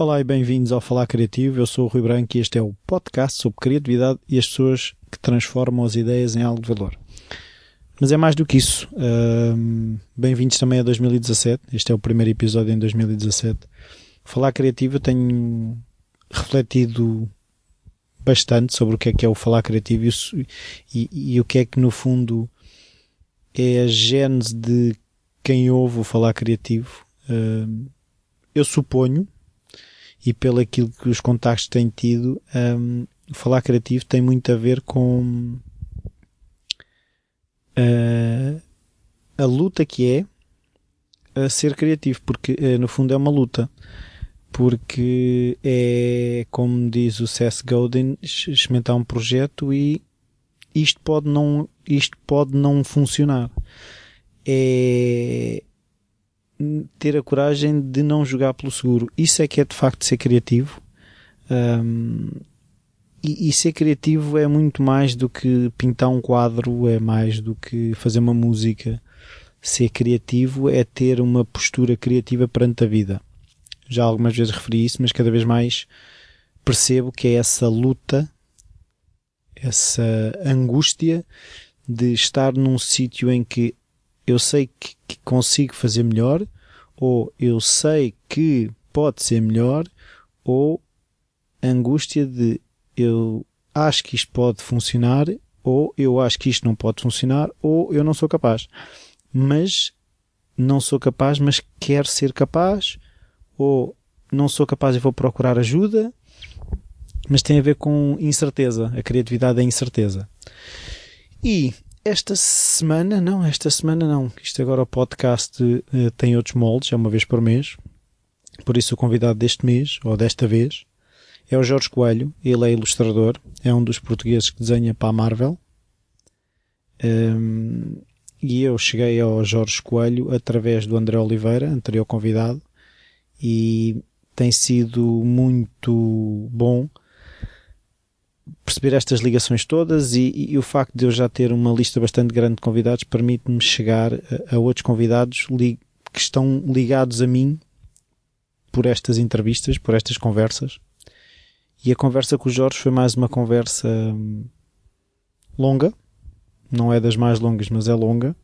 Olá e bem-vindos ao Falar Criativo. Eu sou o Rui Branco e este é o podcast sobre criatividade e as pessoas que transformam as ideias em algo de valor. Mas é mais do que isso. Bem-vindos também a 2017. Este é o primeiro episódio em 2017. Falar Criativo eu tenho refletido bastante sobre o que é que é o falar criativo e, e, e o que é que no fundo é a gênese de quem ouve o falar criativo. Eu suponho, e pelo aquilo que os contactos têm tido, um, falar criativo tem muito a ver com uh, a luta que é a ser criativo, porque uh, no fundo é uma luta porque é, como diz o Seth Godin, experimentar um projeto e isto pode não, isto pode não funcionar. É ter a coragem de não jogar pelo seguro. Isso é que é de facto ser criativo. Um, e, e, ser criativo é muito mais do que pintar um quadro, é mais do que fazer uma música. Ser criativo é ter uma postura criativa perante a vida já algumas vezes referi isso, mas cada vez mais percebo que é essa luta, essa angústia de estar num sítio em que eu sei que, que, consigo fazer melhor, ou eu sei que pode ser melhor, ou angústia de eu acho que isto pode funcionar, ou eu acho que isto não pode funcionar, ou eu não sou capaz. Mas não sou capaz, mas quero ser capaz, ou não sou capaz e vou procurar ajuda, mas tem a ver com incerteza. A criatividade é incerteza. E esta semana, não, esta semana não. Isto agora o podcast uh, tem outros moldes, é uma vez por mês. Por isso o convidado deste mês, ou desta vez, é o Jorge Coelho. Ele é ilustrador, é um dos portugueses que desenha para a Marvel. Um, e eu cheguei ao Jorge Coelho através do André Oliveira, anterior convidado, e tem sido muito bom perceber estas ligações todas e, e, o facto de eu já ter uma lista bastante grande de convidados permite-me chegar a, a, outros convidados li, que estão ligados a mim por estas entrevistas, por estas conversas. E a conversa com o Jorge foi mais uma conversa hum, longa, não é das mais longas, mas é longa.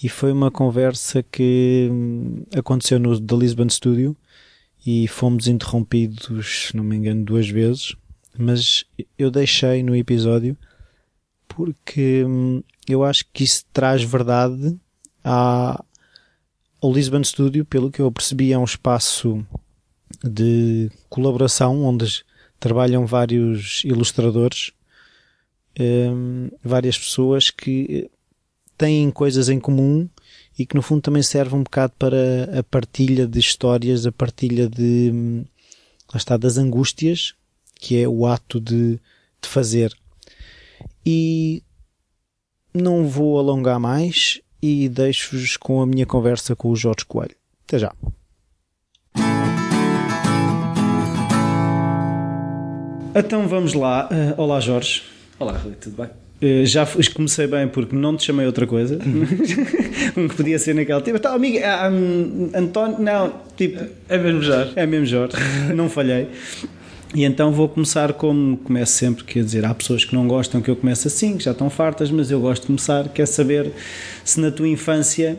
E foi uma conversa que hum, aconteceu no The Lisbon Studio e fomos interrompidos, se não me engano, duas vezes, mas eu deixei no episódio porque hum, eu acho que isso traz verdade à, ao Lisbon Studio, pelo que eu percebi, é um espaço de colaboração onde trabalham vários ilustradores, hum, várias pessoas que têm coisas em comum e que no fundo também serve um bocado para a partilha de histórias, a partilha de hum, lá está, das angústias, que é o ato de, de fazer. E não vou alongar mais e deixo-vos com a minha conversa com o Jorge Coelho. Até já. Então vamos lá. Uh, olá Jorge. Olá Rui, tudo bem? Uh, já comecei bem porque não te chamei outra coisa que podia ser naquele tipo, tá, amigo, ah, um, António, não, tipo, é mesmo Jorge, é mesmo Jorge, não falhei. E então vou começar como começo sempre, quer dizer, há pessoas que não gostam que eu comece assim, que já estão fartas, mas eu gosto de começar, quer saber se na tua infância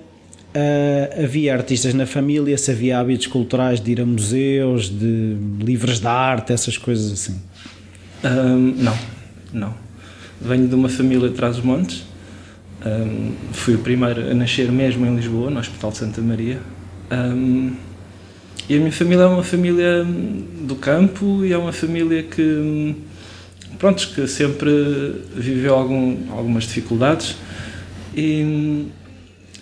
uh, havia artistas na família, se havia hábitos culturais de ir a museus, de livros de arte, essas coisas assim. Um, não, não Venho de uma família de Trás-os-Montes. Um, fui o primeiro a nascer mesmo em Lisboa, no Hospital de Santa Maria. Um, e a minha família é uma família do campo e é uma família que, pronto, que sempre viveu algum, algumas dificuldades. E,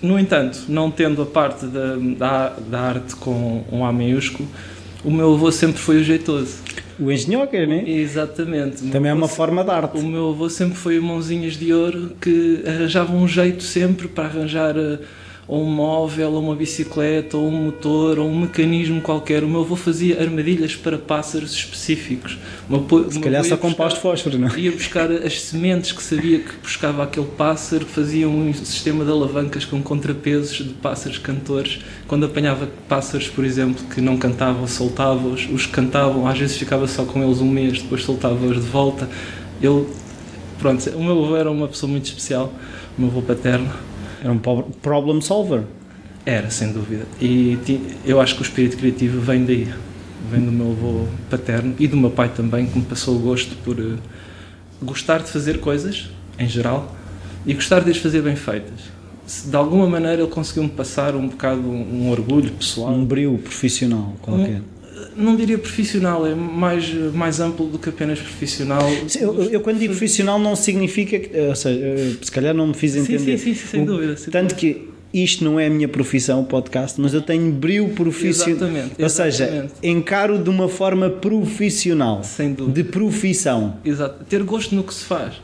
no entanto, não tendo a parte da, da, da arte com um A maiúsculo, o meu avô sempre foi o jeitoso o engenhoca, né? Exatamente. Também é uma forma de arte. O meu avô sempre foi o mãozinhas de ouro que arranjava um jeito sempre para arranjar uh, ou um móvel, ou uma bicicleta, ou um motor, ou um mecanismo qualquer. O meu avô fazia armadilhas para pássaros específicos. Uma, Se calhar só com pós de fósforo, não? É? Ia buscar as sementes que sabia que buscava aquele pássaro, fazia um sistema de alavancas com contrapesos de pássaros cantores. Quando apanhava pássaros, por exemplo, que não cantavam, soltava-os. Os que cantavam, às vezes ficava só com eles um mês, depois soltava-os de volta. Ele, pronto, o meu avô era uma pessoa muito especial, o meu avô paterno era um problem solver. Era, sem dúvida. E eu acho que o espírito criativo vem daí. Vem do meu avô paterno e do meu pai também, que me passou o gosto por uh, gostar de fazer coisas, em geral, e gostar de as fazer bem feitas. Se de alguma maneira ele conseguiu-me passar um bocado um, um, orgulho pessoal. Um brilho profissional qualquer. Um, não diria profissional, é mais, mais amplo do que apenas profissional. Sim, eu, eu, quando digo profissional não significa que, ou seja, se calhar não me fiz entender. Sim, sim, sim sem dúvida. Sem tanto dúvida. que isto não é a minha profissão, o podcast, mas eu tenho brilho profissional. Exatamente, Ou seja, encaro de uma forma profissional. Sem dúvida. De profissão. Exato. Ter gosto no que se faz.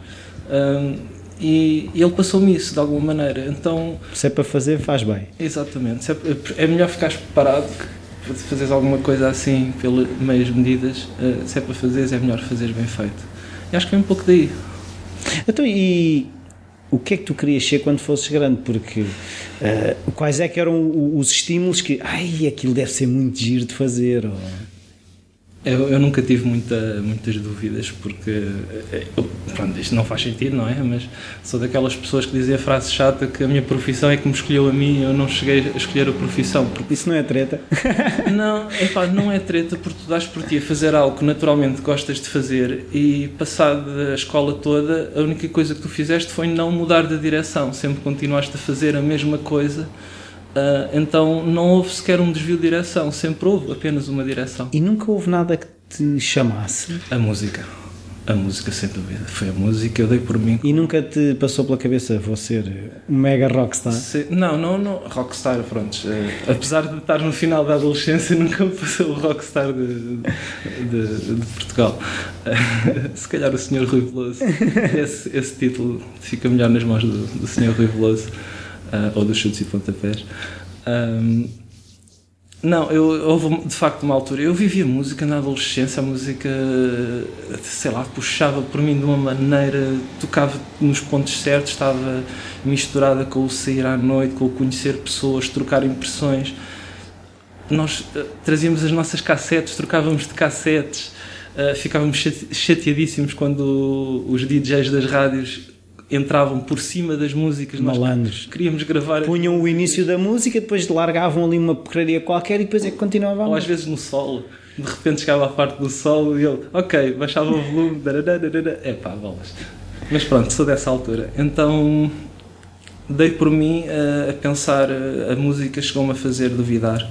Um, e, e, ele passou-me isso de alguma maneira. Então, se é para fazer, faz bem. Exatamente. É, é melhor ficares preparado fazeres alguma coisa assim pelas meias medidas, uh, se é para fazeres, é melhor fazeres bem feito. E acho que é um pouco daí. Então, e o que é que tu querias ser quando fosses grande? Porque uh, quais é que eram os estímulos que, ai, aquilo deve ser muito giro de fazer? Ou... Eu, eu, nunca tive muita, muitas dúvidas, porque eh, eu, pronto, isto não faz sentido, não é? Mas sou daquelas pessoas que dizem a frase chata que a minha profissão é que me escolheu a mim eu não cheguei a escolher a profissão. Porque... Isso não é treta? Não, epá, não é treta porque tu dás por ti a fazer algo que naturalmente gostas de fazer e passado a escola toda, a única coisa que tu fizeste foi não mudar de direção, sempre continuaste a fazer a mesma coisa Uh, então não houve sequer um desvio de direção, sempre houve apenas uma direção. E nunca houve nada que te chamasse? A música. A música, sem dúvida. Foi a música, eu dei por mim. E nunca te passou pela cabeça vou ser um mega rockstar? Se, não, não, não. Rockstar, pronto. Uh, apesar de estar no final da adolescência, nunca me passou o rockstar de, de, de Portugal. Se calhar o Sr. Rui Veloso. Esse, esse título fica melhor nas mãos do, do Sr. Rui Veloso uh, ou dos chutes e pontapés. Um, não, eu, houve de facto uma altura. Eu vivia música na adolescência, a música, sei lá, puxava por mim de uma maneira, tocava nos pontos certos, estava misturada com o sair à noite, com o conhecer pessoas, trocar impressões. Nós uh, trazíamos as nossas cassetes, trocávamos de cassetes, uh, ficávamos chateadíssimos quando os DJs das rádios entravam por cima das músicas. Malandros. Nós queríamos gravar. Punham o início da música, depois largavam ali uma porcaria qualquer e depois é que continuava Ou às vezes no solo. De repente chegava a parte do solo e ele, ok, baixava o volume. É pá, bolas. Mas pronto, sou dessa altura. Então dei por mim a, a pensar, a música chegou-me a fazer duvidar,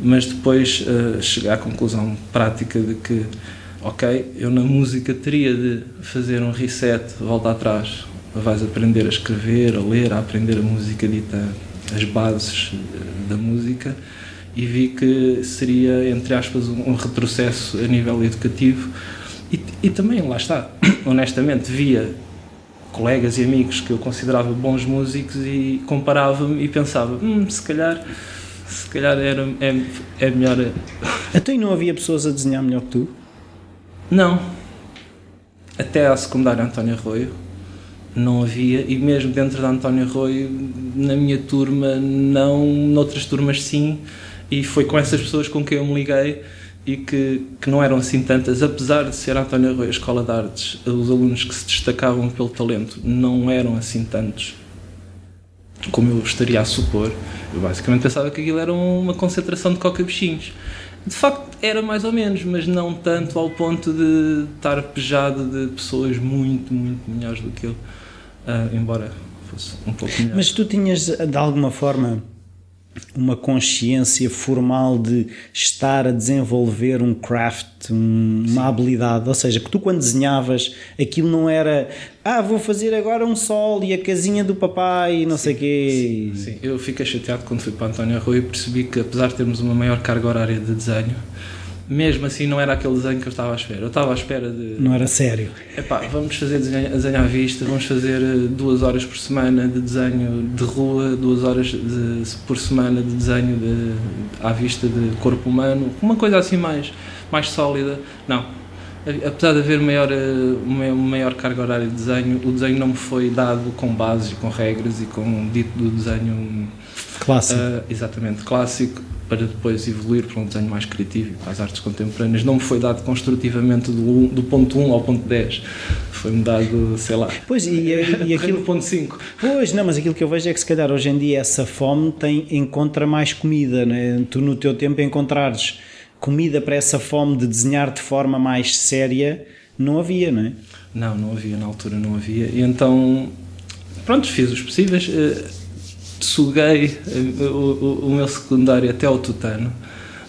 mas depois uh, cheguei à conclusão prática de que, ok, eu na música teria de fazer um reset, voltar atrás, vais aprender a escrever, a ler, a aprender a música dita, as bases eh, da música, e vi que seria, entre aspas, um retrocesso a nível educativo. E, e também, lá está, honestamente, via colegas e amigos que eu considerava bons músicos e comparava-me e pensava, hum, se calhar se calhar era, é, é melhor. Até então, não havia pessoas a desenhar melhor que tu? Não. Até à secundária António Arroio não havia, e mesmo dentro da António Arroio, na minha turma, não, noutras turmas sim, e foi com essas pessoas com quem eu me liguei e que, que não eram assim tantas, apesar de ser António Arroio a Escola de Artes, os alunos que se destacavam pelo talento não eram assim tantos como eu estaria a supor. Eu basicamente pensava que aquilo era uma concentração de coca-bichinhos. De facto, era mais ou menos, mas não tanto ao ponto de estar pejado de pessoas muito, muito melhores do que eu uh, embora fosse um pouco melhor. Mas tu tinhas, de alguma forma, uma consciência formal de estar a desenvolver um craft, um, uma habilidade, ou seja, que tu quando desenhavas aquilo não era ah, vou fazer agora um sol e a casinha do papai e não sim, sei o quê. Sim, sim, eu fiquei chateado quando fui para António Rui e percebi que apesar de termos uma maior carga horária de desenho, mesmo assim não era aquele desenho que eu estava à espera. Eu estava à espera de. Não era sério. Epá, vamos fazer desenho, desenho à vista, vamos fazer eh, duas horas por semana de desenho de rua, duas horas de, por semana de desenho de, à vista de corpo humano, uma coisa assim mais, mais sólida. Não. Apesar de haver maior, uma maior carga horária de desenho, o desenho não me foi dado com bases, com regras e com dito do desenho clássico. Uh, exatamente, clássico para depois evoluir para um desenho mais criativo e para as artes contemporâneas. Não me foi dado construtivamente do, do ponto 1 ao ponto 10. Foi-me dado, sei lá. Pois, e, e aquilo. ponto 5. Pois, não, mas aquilo que eu vejo é que se calhar hoje em dia essa fome tem, encontra mais comida. Né? Tu no teu tempo encontrares comida para essa fome de desenhar de forma mais séria, não havia, não é? Não, não havia, na altura não havia. E então, pronto, fiz os possíveis. Uh, suguei eh, o, o, meu secundário até ao tutano.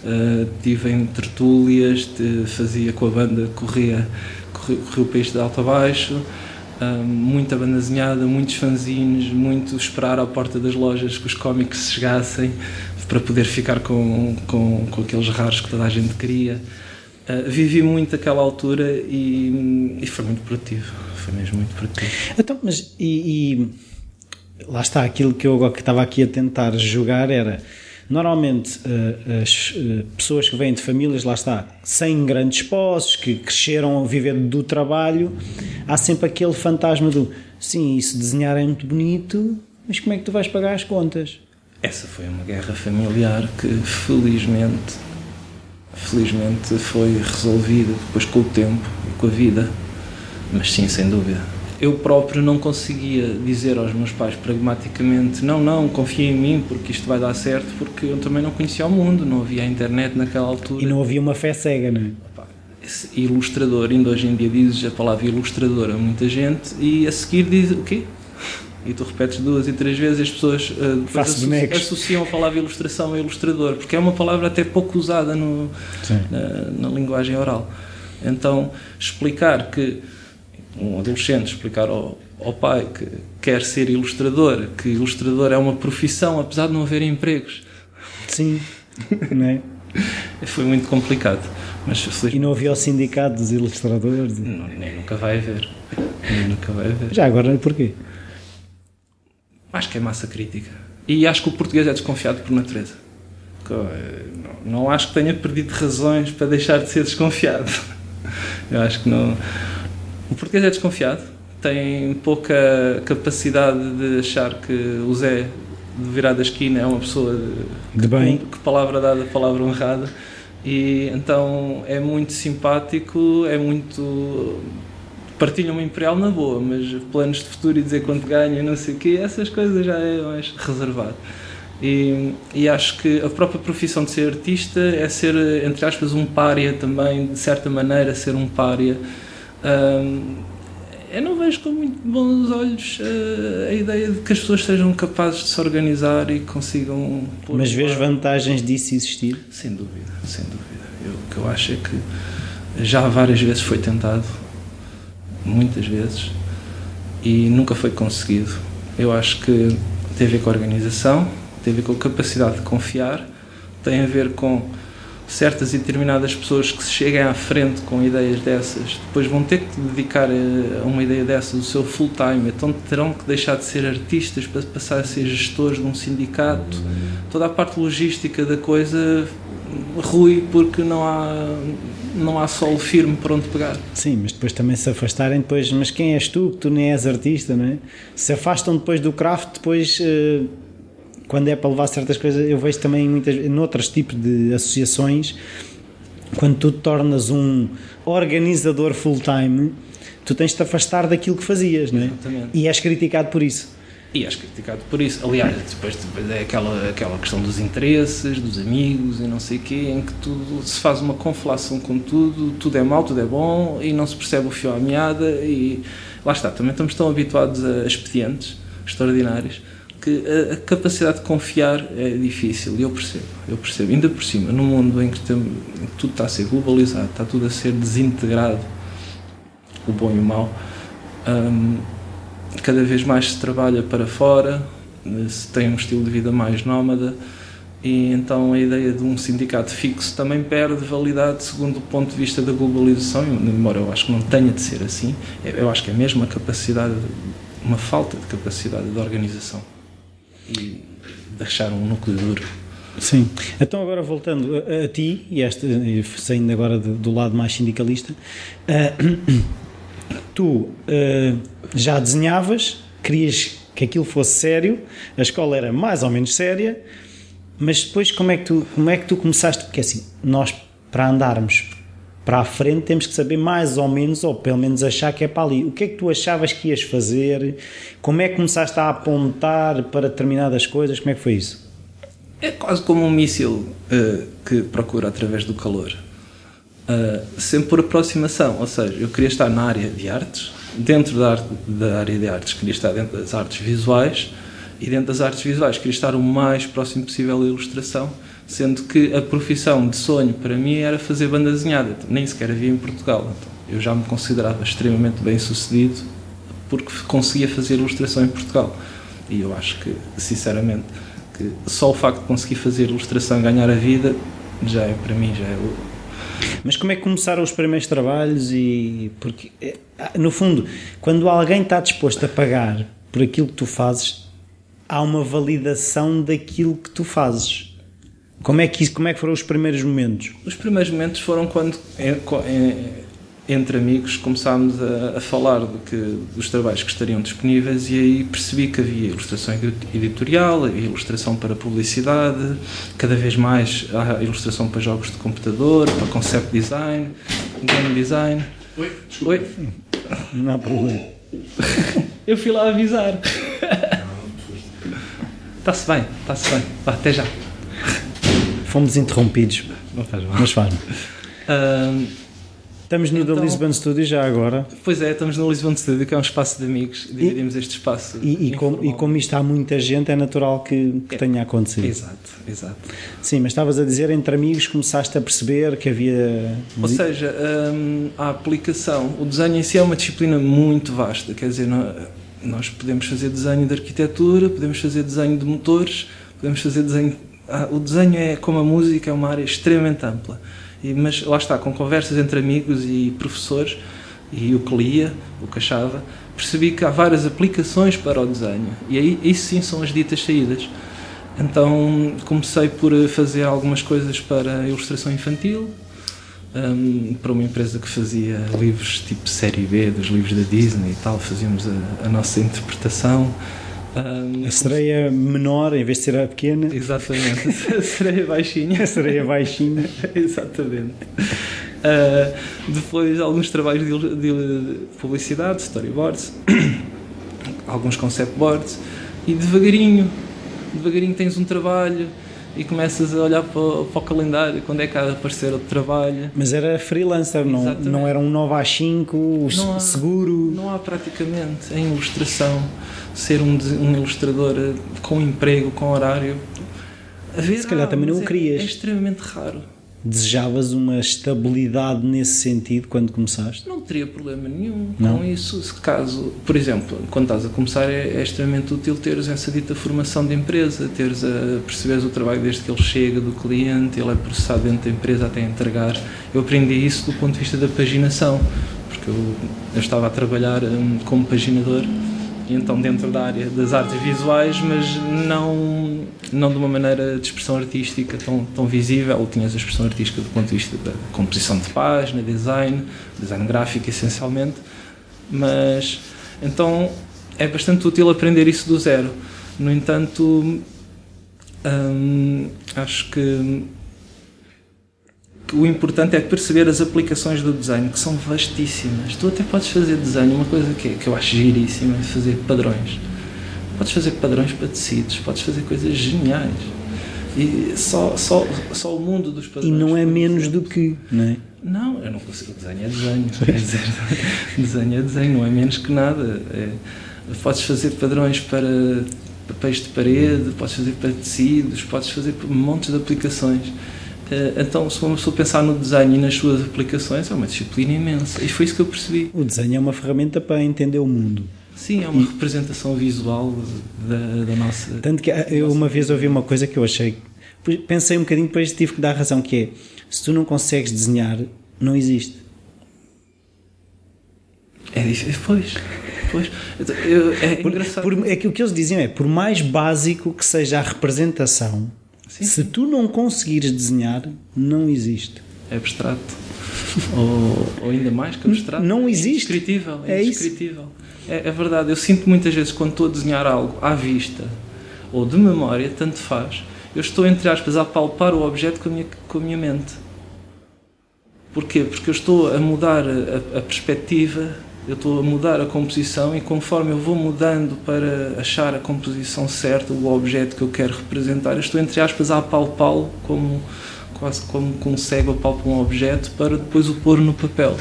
Uh, tive em tertúlias, fazia com a banda, corria, corria, corria o país de alto a baixo, uh, muita banda desenhada, muitos fanzines, muito esperar à porta das lojas que os cómics chegassem para poder ficar com, com, com aqueles raros que toda a gente queria. Uh, vivi muito aquela altura e, e, foi muito produtivo, foi mesmo muito produtivo. Então, mas e, e lá está, aquilo que eu que estava aqui a tentar jogar era normalmente uh, as uh, pessoas que vêm de famílias, lá está, sem grandes posses, que cresceram a viver do trabalho, há sempre aquele fantasma do sim, isso desenhar é muito bonito, mas como é que tu vais pagar as contas? Essa foi uma guerra familiar que felizmente felizmente foi resolvida depois com o tempo e com a vida, mas sim, sem dúvida eu próprio não conseguia dizer aos meus pais pragmaticamente não, não, confia em mim porque isto vai dar certo porque eu também não conhecia o mundo, não havia internet naquela altura. E não havia uma fé cega, não é? Esse ilustrador, ainda hoje em dia dizes a palavra ilustrador a muita gente e a seguir diz o quê? E tu repetes duas e três vezes as pessoas uh, associ associam a palavra ilustração a ilustrador, porque é uma palavra até pouco usada no, na, na linguagem oral. Então, explicar que um adolescente explicar ao, ao pai que quer ser ilustrador, que ilustrador é uma profissão, apesar de não haver empregos. Sim, não é? Foi muito complicado. Mas, E não havia o sindicato dos ilustradores? Não, nem nunca vai haver. Nem nunca vai haver. Já agora, porquê? Acho que é massa crítica. E acho que o português é desconfiado por natureza. Não, não acho que tenha perdido razões para deixar de ser desconfiado. Eu acho que não o português é desconfiado, tem pouca capacidade de achar que o Zé de virar da esquina é uma pessoa de, de bem. Que, que palavra dada, palavra honrada. E então é muito simpático, é muito. partilha uma imperial na boa, mas planos de futuro e dizer quanto ganha, não sei o quê, essas coisas já é mais reservado. E, e, acho que a própria profissão de ser artista é ser, entre aspas, um pária também, de certa maneira, ser um pária eu não vejo com muito bons olhos uh, a ideia de que as pessoas sejam capazes de se organizar e consigam. Mas vês vantagens disso existir? Sem dúvida, sem dúvida. Eu, o que eu acho é que já várias vezes foi tentado, muitas vezes, e nunca foi conseguido. Eu acho que tem a ver com a organização, tem a ver com a capacidade de confiar, tem a ver com certas e determinadas pessoas que se cheguem à frente com ideias dessas, depois vão ter que dedicar a uma ideia dessas o seu full time, então terão que deixar de ser artistas para passar a ser gestores de um sindicato. Toda a parte logística da coisa rui porque não há não há solo firme para onde pegar. Sim, mas depois também se afastarem depois, mas quem és tu que tu nem és artista, não é? Se afastam depois do craft, depois uh quando é para levar certas coisas, eu vejo também muitas, noutros tipos de associações, quando tu te tornas um organizador full-time, tu tens de te afastar daquilo que fazias, não é? Exatamente. E és criticado por isso. E és criticado por isso. Aliás, depois, depois é aquela, aquela questão dos interesses, dos amigos e não sei o quê, em que tudo se faz uma conflação com tudo, tudo é mau, tudo é bom e não se percebe o fio à meada e lá está, também estamos tão habituados a expedientes extraordinários que a, a, capacidade de confiar é difícil, eu percebo, eu percebo. Ainda por cima, num mundo em que, tem, em que tudo está a ser globalizado, está tudo a ser desintegrado, o bom e o mau, um, cada vez mais se trabalha para fora, se tem um estilo de vida mais nómada, E então a ideia de um sindicato fixo também perde validade segundo o ponto de vista da globalização, embora eu acho que não tenha de ser assim, eu acho que é mesmo a capacidade, uma falta de capacidade de organização e deixar um núcleo duro. Sim. Então agora voltando a, a ti, e esta, saindo agora do, do lado mais sindicalista, uh, tu uh, já desenhavas, querias que aquilo fosse sério, a escola era mais ou menos séria, mas depois como é que tu, como é que tu começaste? Porque assim, nós para andarmos para a frente temos que saber mais ou menos, ou pelo menos achar que é para ali. O que é que tu achavas que ias fazer? Como é que começaste a apontar para determinadas coisas? Como é que foi isso? É quase como um míssil uh, que procura através do calor. Uh, sempre por aproximação, ou seja, eu queria estar na área de artes, dentro da, arte, da área de artes queria estar dentro das artes visuais, e dentro das artes visuais queria estar o mais próximo possível da ilustração, sendo que a profissão de sonho para mim era fazer banda desenhada, então, nem sequer havia em Portugal. Então, eu já me considerava extremamente bem sucedido porque conseguia fazer ilustração em Portugal. E eu acho que, sinceramente, que só o facto de conseguir fazer ilustração ganhar a vida já é para mim já é o... mas como é que começaram os primeiros trabalhos e porque eh, no fundo quando alguém está disposto a pagar por aquilo que tu fazes há uma validação daquilo que tu fazes. Como é que, como é que foram os primeiros momentos? Os primeiros momentos foram quando, entre amigos, começámos a, a falar do que, dos trabalhos que estariam disponíveis e aí percebi que havia ilustração editorial, havia ilustração para publicidade, cada vez mais há ilustração para jogos de computador, para concept design, game design. Oi, desculpa. Oi. Não há problema. Eu fui lá avisar. Está-se bem, está-se bem. Vá, até já. Fomos interrompidos. Não faz mal. Mas faz uh, Estamos no então, The Lisbon Studio já agora. Pois é, estamos no Lisbon Studio, que é um espaço de amigos. Dividimos e, este espaço. E, e, com, e, como isto há muita gente, é natural que, que é, tenha acontecido. Exato, exato. Sim, mas estavas a dizer, entre amigos, começaste a perceber que havia. Ou seja, um, a aplicação, o desenho em si é uma disciplina muito vasta. Quer dizer, não, nós podemos fazer desenho de arquitetura, podemos fazer desenho de motores, podemos fazer desenho. Ah, o desenho é como a música, é uma área extremamente ampla. E, mas lá está, com conversas entre amigos e professores, e o que lia, o que achava, percebi que há várias aplicações para o desenho. E aí, isso sim são as ditas saídas. Então comecei por fazer algumas coisas para ilustração infantil, um, para uma empresa que fazia livros tipo série B dos livros da Disney e tal, fazíamos a, a nossa interpretação. Um, a sereia menor em vez de ser a pequena? Exatamente, a sereia baixinha. A sereia baixinha. Exatamente. Uh, depois alguns trabalhos de, de publicidade, storyboards, alguns concept boards e devagarinho, devagarinho tens um trabalho e começas a olhar para o, para o, calendário, quando é que há de aparecer outro trabalho. Mas era freelancer, não, não era um 9 às 5, não seguro? não há praticamente, em ilustração, ser um, um ilustrador eh, com emprego, com horário. Se calhar também não o querias. É, é extremamente raro desejavas uma estabilidade nesse sentido quando começaste? Não teria problema nenhum não? com isso. Se caso, por exemplo, quando estás a começar é, é, extremamente útil teres essa dita formação de empresa, teres a perceberes o trabalho desde que ele chega do cliente, ele é processado dentro da empresa até entregar. Eu aprendi isso do ponto de vista da paginação, porque eu, eu estava a trabalhar um, como paginador então dentro da área das artes visuais, mas não, não de uma maneira de expressão artística tão, tão visível. Tinhas a expressão artística do ponto de vista da composição de página, design, design gráfico essencialmente, mas então é bastante útil aprender isso do zero. No entanto, hum, acho que o importante é perceber as aplicações do desenho, que são vastíssimas. Tu até podes fazer desenho, uma coisa que, que eu acho giríssima é fazer padrões. Podes fazer padrões para tecidos, podes fazer coisas geniais. E só, só, só o mundo dos padrões. E não é menos do que, não é? Não, eu não consigo. Desenho é desenho. Quer dizer, desenho é desenho, não é menos que nada. É, podes fazer padrões para papéis de parede, podes fazer para tecidos, podes fazer montes de aplicações. Eh, então, se uma pessoa pensar no desenho e nas suas aplicações, é uma disciplina imensa. E foi isso que eu percebi. O desenho é uma ferramenta para entender o mundo. Sim, é uma e... representação visual da, da, nossa. Tanto que eu uma vez ouvi uma coisa que eu achei. pensei um bocadinho, depois tive que dar razão, que é, se tu não consegues desenhar, não existe. É difícil, pois. Pois, eu, é por, engraçado. Por, é que o que eles diziam é, por mais básico que seja a representação, sim, se sim. tu não conseguires desenhar, não existe. É abstrato. ou, ou, ainda mais que abstrato. Não existe. É indescritível. É, é indescritível. É, é, verdade. Eu sinto muitas vezes quando estou a desenhar algo à vista ou de memória, tanto faz, eu estou, entre aspas, a palpar o objeto com a minha, com a minha mente. Porquê? Porque eu estou a mudar a, a perspectiva eu estou a mudar a composição e conforme eu vou mudando para achar a composição certa, o objeto que eu quero representar, eu estou entre aspas a apalpá-lo como quase como com um cego apalpa um objeto para depois o pôr no papel.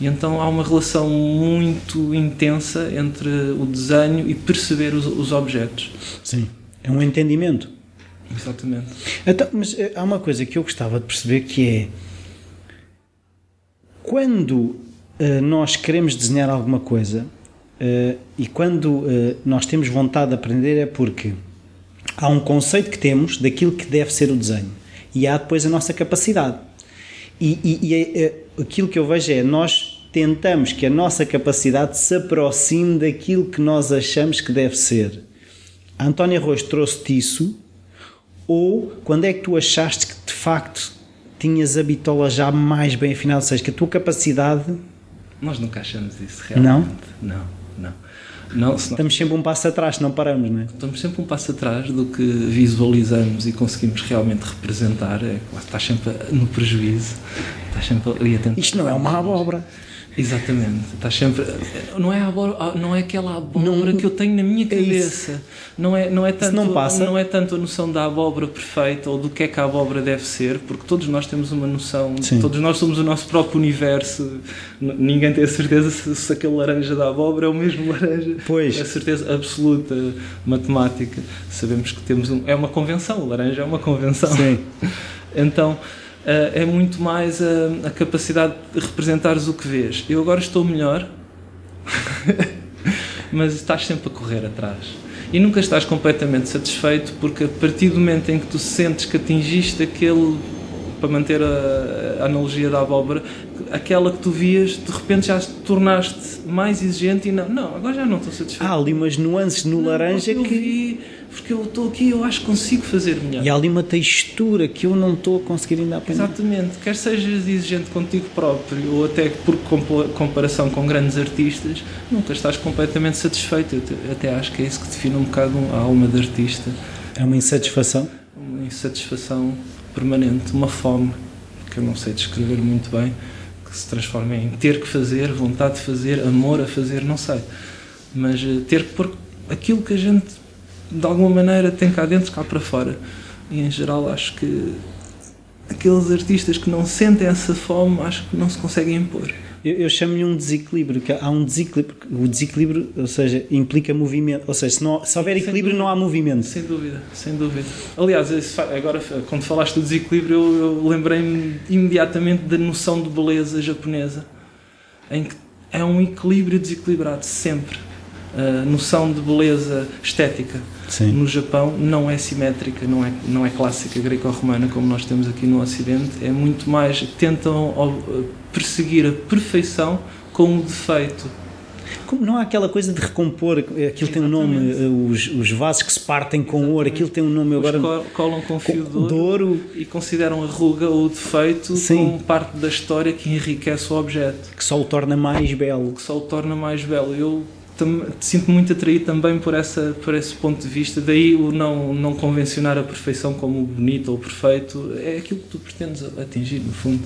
E então há uma relação muito intensa entre o desenho e perceber os, os objetos. Sim, é um entendimento. Exatamente. Então, mas eh, há uma coisa que eu gostava de perceber que é quando nós queremos desenhar alguma coisa uh, e quando uh, nós temos vontade de aprender é porque há um conceito que temos daquilo que deve ser o desenho e há depois a nossa capacidade. E, e, e aquilo que eu vejo é nós tentamos que a nossa capacidade se aproxime daquilo que nós achamos que deve ser. A Antónia Roos trouxe-te isso ou quando é que tu achaste que de facto tinhas a bitola já mais bem afinada, ou seja, que a tua capacidade nós nunca achamos isso realmente. Não? Não, não. não Estamos sempre um passo atrás, não paramos, não é? Estamos sempre um passo atrás do que visualizamos e conseguimos realmente representar. É, estás sempre no prejuízo, estás sempre ali a tentar. Isto não é uma abóbora. Exatamente, estás sempre. Não é, abóbora, não é aquela abóbora não, que eu tenho na minha é cabeça. É não, é, não, é tanto, não, passa. não é tanto a noção da abóbora perfeita ou do que é que a abóbora deve ser, porque todos nós temos uma noção, Sim. todos nós somos o nosso próprio universo. Ninguém tem a certeza se, se aquele laranja da abóbora é o mesmo laranja. Pois. É a certeza absoluta matemática. Sabemos que temos um, é uma convenção, o laranja é uma convenção. Sim. então é muito mais a, a, capacidade de representares o que vês. Eu agora estou melhor, mas estás sempre a correr atrás. E nunca estás completamente satisfeito, porque a partir do momento em que tu sentes que atingiste aquele, para manter a, a analogia da abóbora, aquela que tu vias, de repente já te tornaste mais exigente e não, não agora já não estou satisfeito. Há ali umas nuances no não, laranja que. Vi, porque eu estou aqui eu acho que consigo fazer melhor. E há ali uma textura que eu não estou a conseguir ainda apanhar. Exatamente, quer sejas exigente contigo próprio ou até por comparação com grandes artistas, nunca estás completamente satisfeito. Eu até acho que é isso que define um bocado a alma de artista. É uma insatisfação? Uma insatisfação permanente, uma fome que eu não sei descrever muito bem, que se transforma em ter que fazer, vontade de fazer, amor a fazer, não sei. Mas eh, ter que pôr aquilo que a gente de alguma maneira tem cá dentro, cá para fora. E em geral acho que aqueles artistas que não sentem essa fome, acho que não se conseguem impor. Eu, eu chamo-lhe um desequilíbrio, que há um desequilíbrio, o desequilíbrio, ou seja, implica movimento, ou seja, se, não, se houver equilíbrio dúvida, não há movimento. Sem dúvida, sem dúvida. Aliás, agora quando falaste do desequilíbrio, eu, eu lembrei-me imediatamente da noção de beleza japonesa, em que é um equilíbrio desequilibrado, sempre. A noção de beleza estética Sim. no Japão não é simétrica, não é, não é clássica greco-romana como nós temos aqui no Ocidente, é muito mais. tentam perseguir a perfeição com o defeito. Como não há aquela coisa de recompor, aquilo Exatamente. tem um nome, eh, os, os vasos que se partem com Exatamente. ouro, aquilo tem um nome agora. colam com fio com, de, ouro, e consideram a ruga ou o defeito Sim. como parte da história que enriquece o objeto. Que só o torna mais belo. Que só o torna mais belo. Eu sinto muito atraído também por, essa, por esse ponto de vista. Daí o não, não convencionar a perfeição como bonito ou perfeito. É aquilo que tu pretendes atingir, no fundo.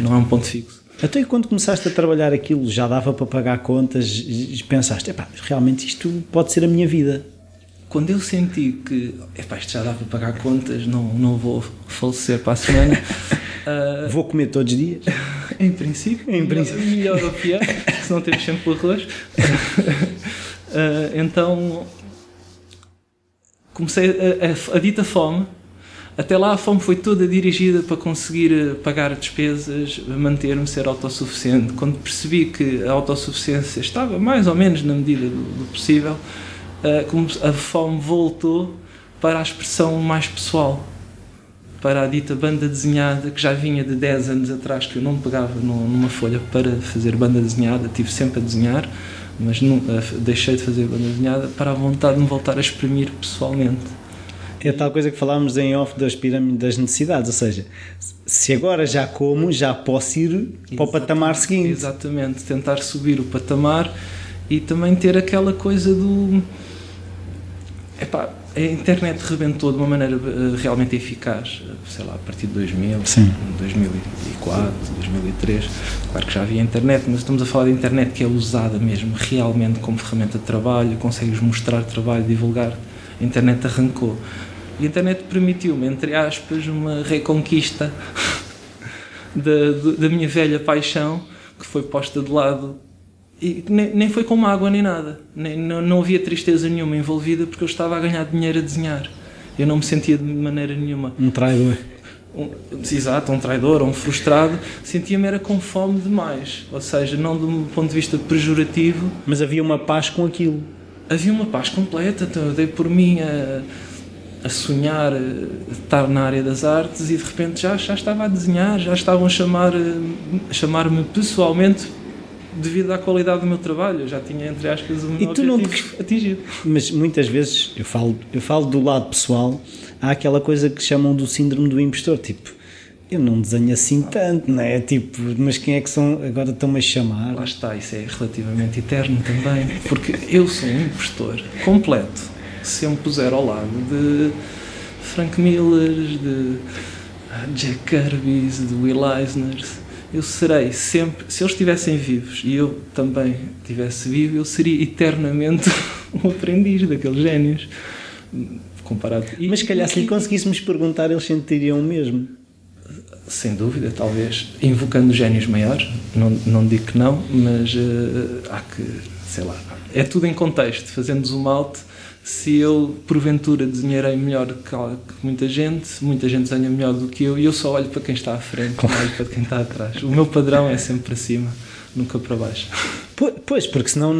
Não é um ponto fixo. Até então, quando começaste a trabalhar aquilo, já dava para pagar contas e pensaste, realmente isto pode ser a minha vida. Quando eu senti que epá, isto já dá para pagar contas, não, não vou falecer para a semana. uh, vou comer todos os dias? em princípio. Em princípio. Melhor, ou pior, se não temos sempre o arroz. Uh, então comecei a, a, a, dita fome. Até lá a fome foi toda dirigida para conseguir eh, pagar despesas, manter-me, ser autossuficiente. Quando percebi que a autossuficiência estava mais ou menos na medida do, do possível, uh, a fome voltou para a expressão mais pessoal. Para a dita banda desenhada que já vinha de 10 anos atrás, que eu não pegava numa folha para fazer banda desenhada, tive sempre a desenhar, mas não, deixei de fazer banda desenhada para a vontade de me voltar a exprimir pessoalmente. É tal coisa que falámos em off das pirâmides das necessidades, ou seja, se agora já como, já posso ir Exatamente. para o patamar seguinte. Exatamente, tentar subir o patamar e também ter aquela coisa do. Epá, a internet rebentou de uma maneira uh, realmente eficaz, sei lá, a partir de 2000, Sim. 2004, 2003. Claro que já havia internet, mas estamos a falar de internet que é usada mesmo realmente como ferramenta de trabalho, consegues mostrar trabalho, divulgar. A internet arrancou. E a internet permitiu-me, entre aspas, uma reconquista da, da minha velha paixão que foi posta de lado e nem, nem foi com mágoa nem nada. Nem, não, não havia tristeza nenhuma envolvida porque eu estava a ganhar dinheiro a desenhar. Eu não me sentia de maneira nenhuma. Um traidor. Um, exato, um traidor, um frustrado. Sentia-me era com fome demais. Ou seja, não um ponto de vista pejorativo. Mas havia uma paz com aquilo. Havia uma paz completa. Então eu dei por mim a, a sonhar, a estar na área das artes e de repente já, já estava a desenhar, já estavam a chamar-me chamar pessoalmente devido à qualidade do meu trabalho. Eu já tinha, entre aspas, o meu objetivo não te... atingido. Mas muitas vezes, eu falo, eu falo do lado pessoal, há aquela coisa que chamam do síndrome do impostor, tipo, eu não desenho assim tanto, não é? Tipo, mas quem é que são, agora estão-me a chamar? Lá está, isso é relativamente eterno também, porque eu sou um impostor completo. Se eu me puser ao lado de Frank Miller, de Jack Kirby, de Will Eisner, eu serei sempre, se eles estivessem vivos e eu também estivesse vivo, eu seria eternamente um aprendiz daqueles génios. Comparado. Mas se calhar se lhe conseguíssemos perguntar, eles sentiriam o mesmo. Sem dúvida, talvez. Invocando génios maiores, não, não digo que não, mas uh, há que, sei lá, é tudo em contexto. Fazendo zoom out, se eu porventura desenharei melhor que, muita gente, muita gente desenha melhor do que eu e eu só olho para quem está à frente, não olho para quem está atrás. O meu padrão é sempre para cima, nunca para baixo. Pois, porque senão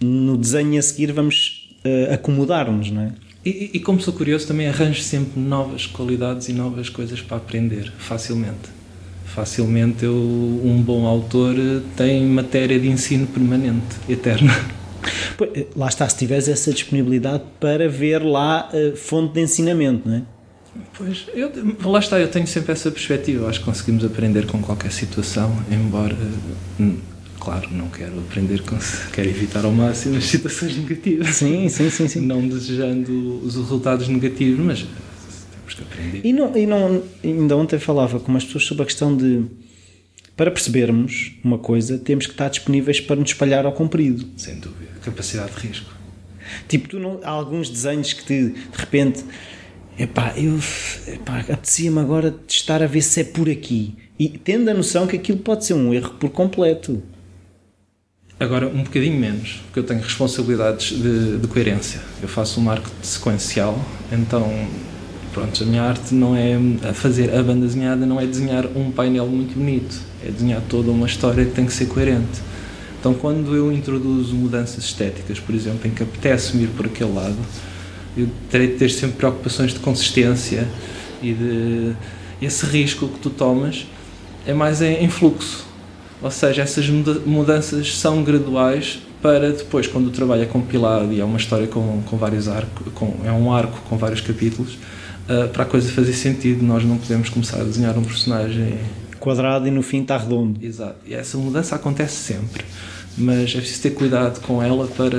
no desenho a seguir vamos uh, acomodar-nos, não é? E, e, como sou curioso, também arranjo sempre novas qualidades e novas coisas para aprender, facilmente. Facilmente eu, um bom autor tem matéria de ensino permanente, eterna. Eh, lá está, se tiveres essa disponibilidade para ver lá a fonte de ensinamento, não é? Pois, eu, lá está, eu tenho sempre essa perspectiva. Acho que conseguimos aprender com qualquer situação, embora, hum, claro, não quero aprender, com, quero evitar ao máximo as situações negativas. Sim, sim, sim. sim. Não desejando os resultados negativos, mas temos que aprender. E, não, e não, ainda ontem falava com umas pessoas sobre a questão de para percebermos uma coisa, temos que estar disponíveis para nos espalhar ao comprido. Sem dúvida. Capacidade de risco. Tipo, tu não, há alguns desenhos que te, de repente, epá, eu epá, apetecia-me agora testar a ver se é por aqui. E tendo a noção que aquilo pode ser um erro por completo. Agora, um bocadinho menos, porque eu tenho responsabilidades de, de coerência. Eu faço um marco sequencial, então pronto, a minha arte não é a fazer a banda desenhada, não é desenhar um painel muito bonito, é desenhar toda uma história que tem que ser coerente. Então, quando eu introduzo mudanças estéticas, por exemplo, em que apetece-me ir por aquele lado, eu terei de ter sempre preocupações de consistência e de esse risco que tu tomas é mais em, fluxo. Ou seja, essas mudanças são graduais para depois, quando o trabalho é compilado e é uma história com, com vários arcos, é um arco com vários capítulos, uh, para a coisa fazer sentido, nós não podemos começar a desenhar um personagem quadrado e no fim está redondo. Exato. E essa mudança acontece sempre. Mas é preciso ter cuidado com ela para,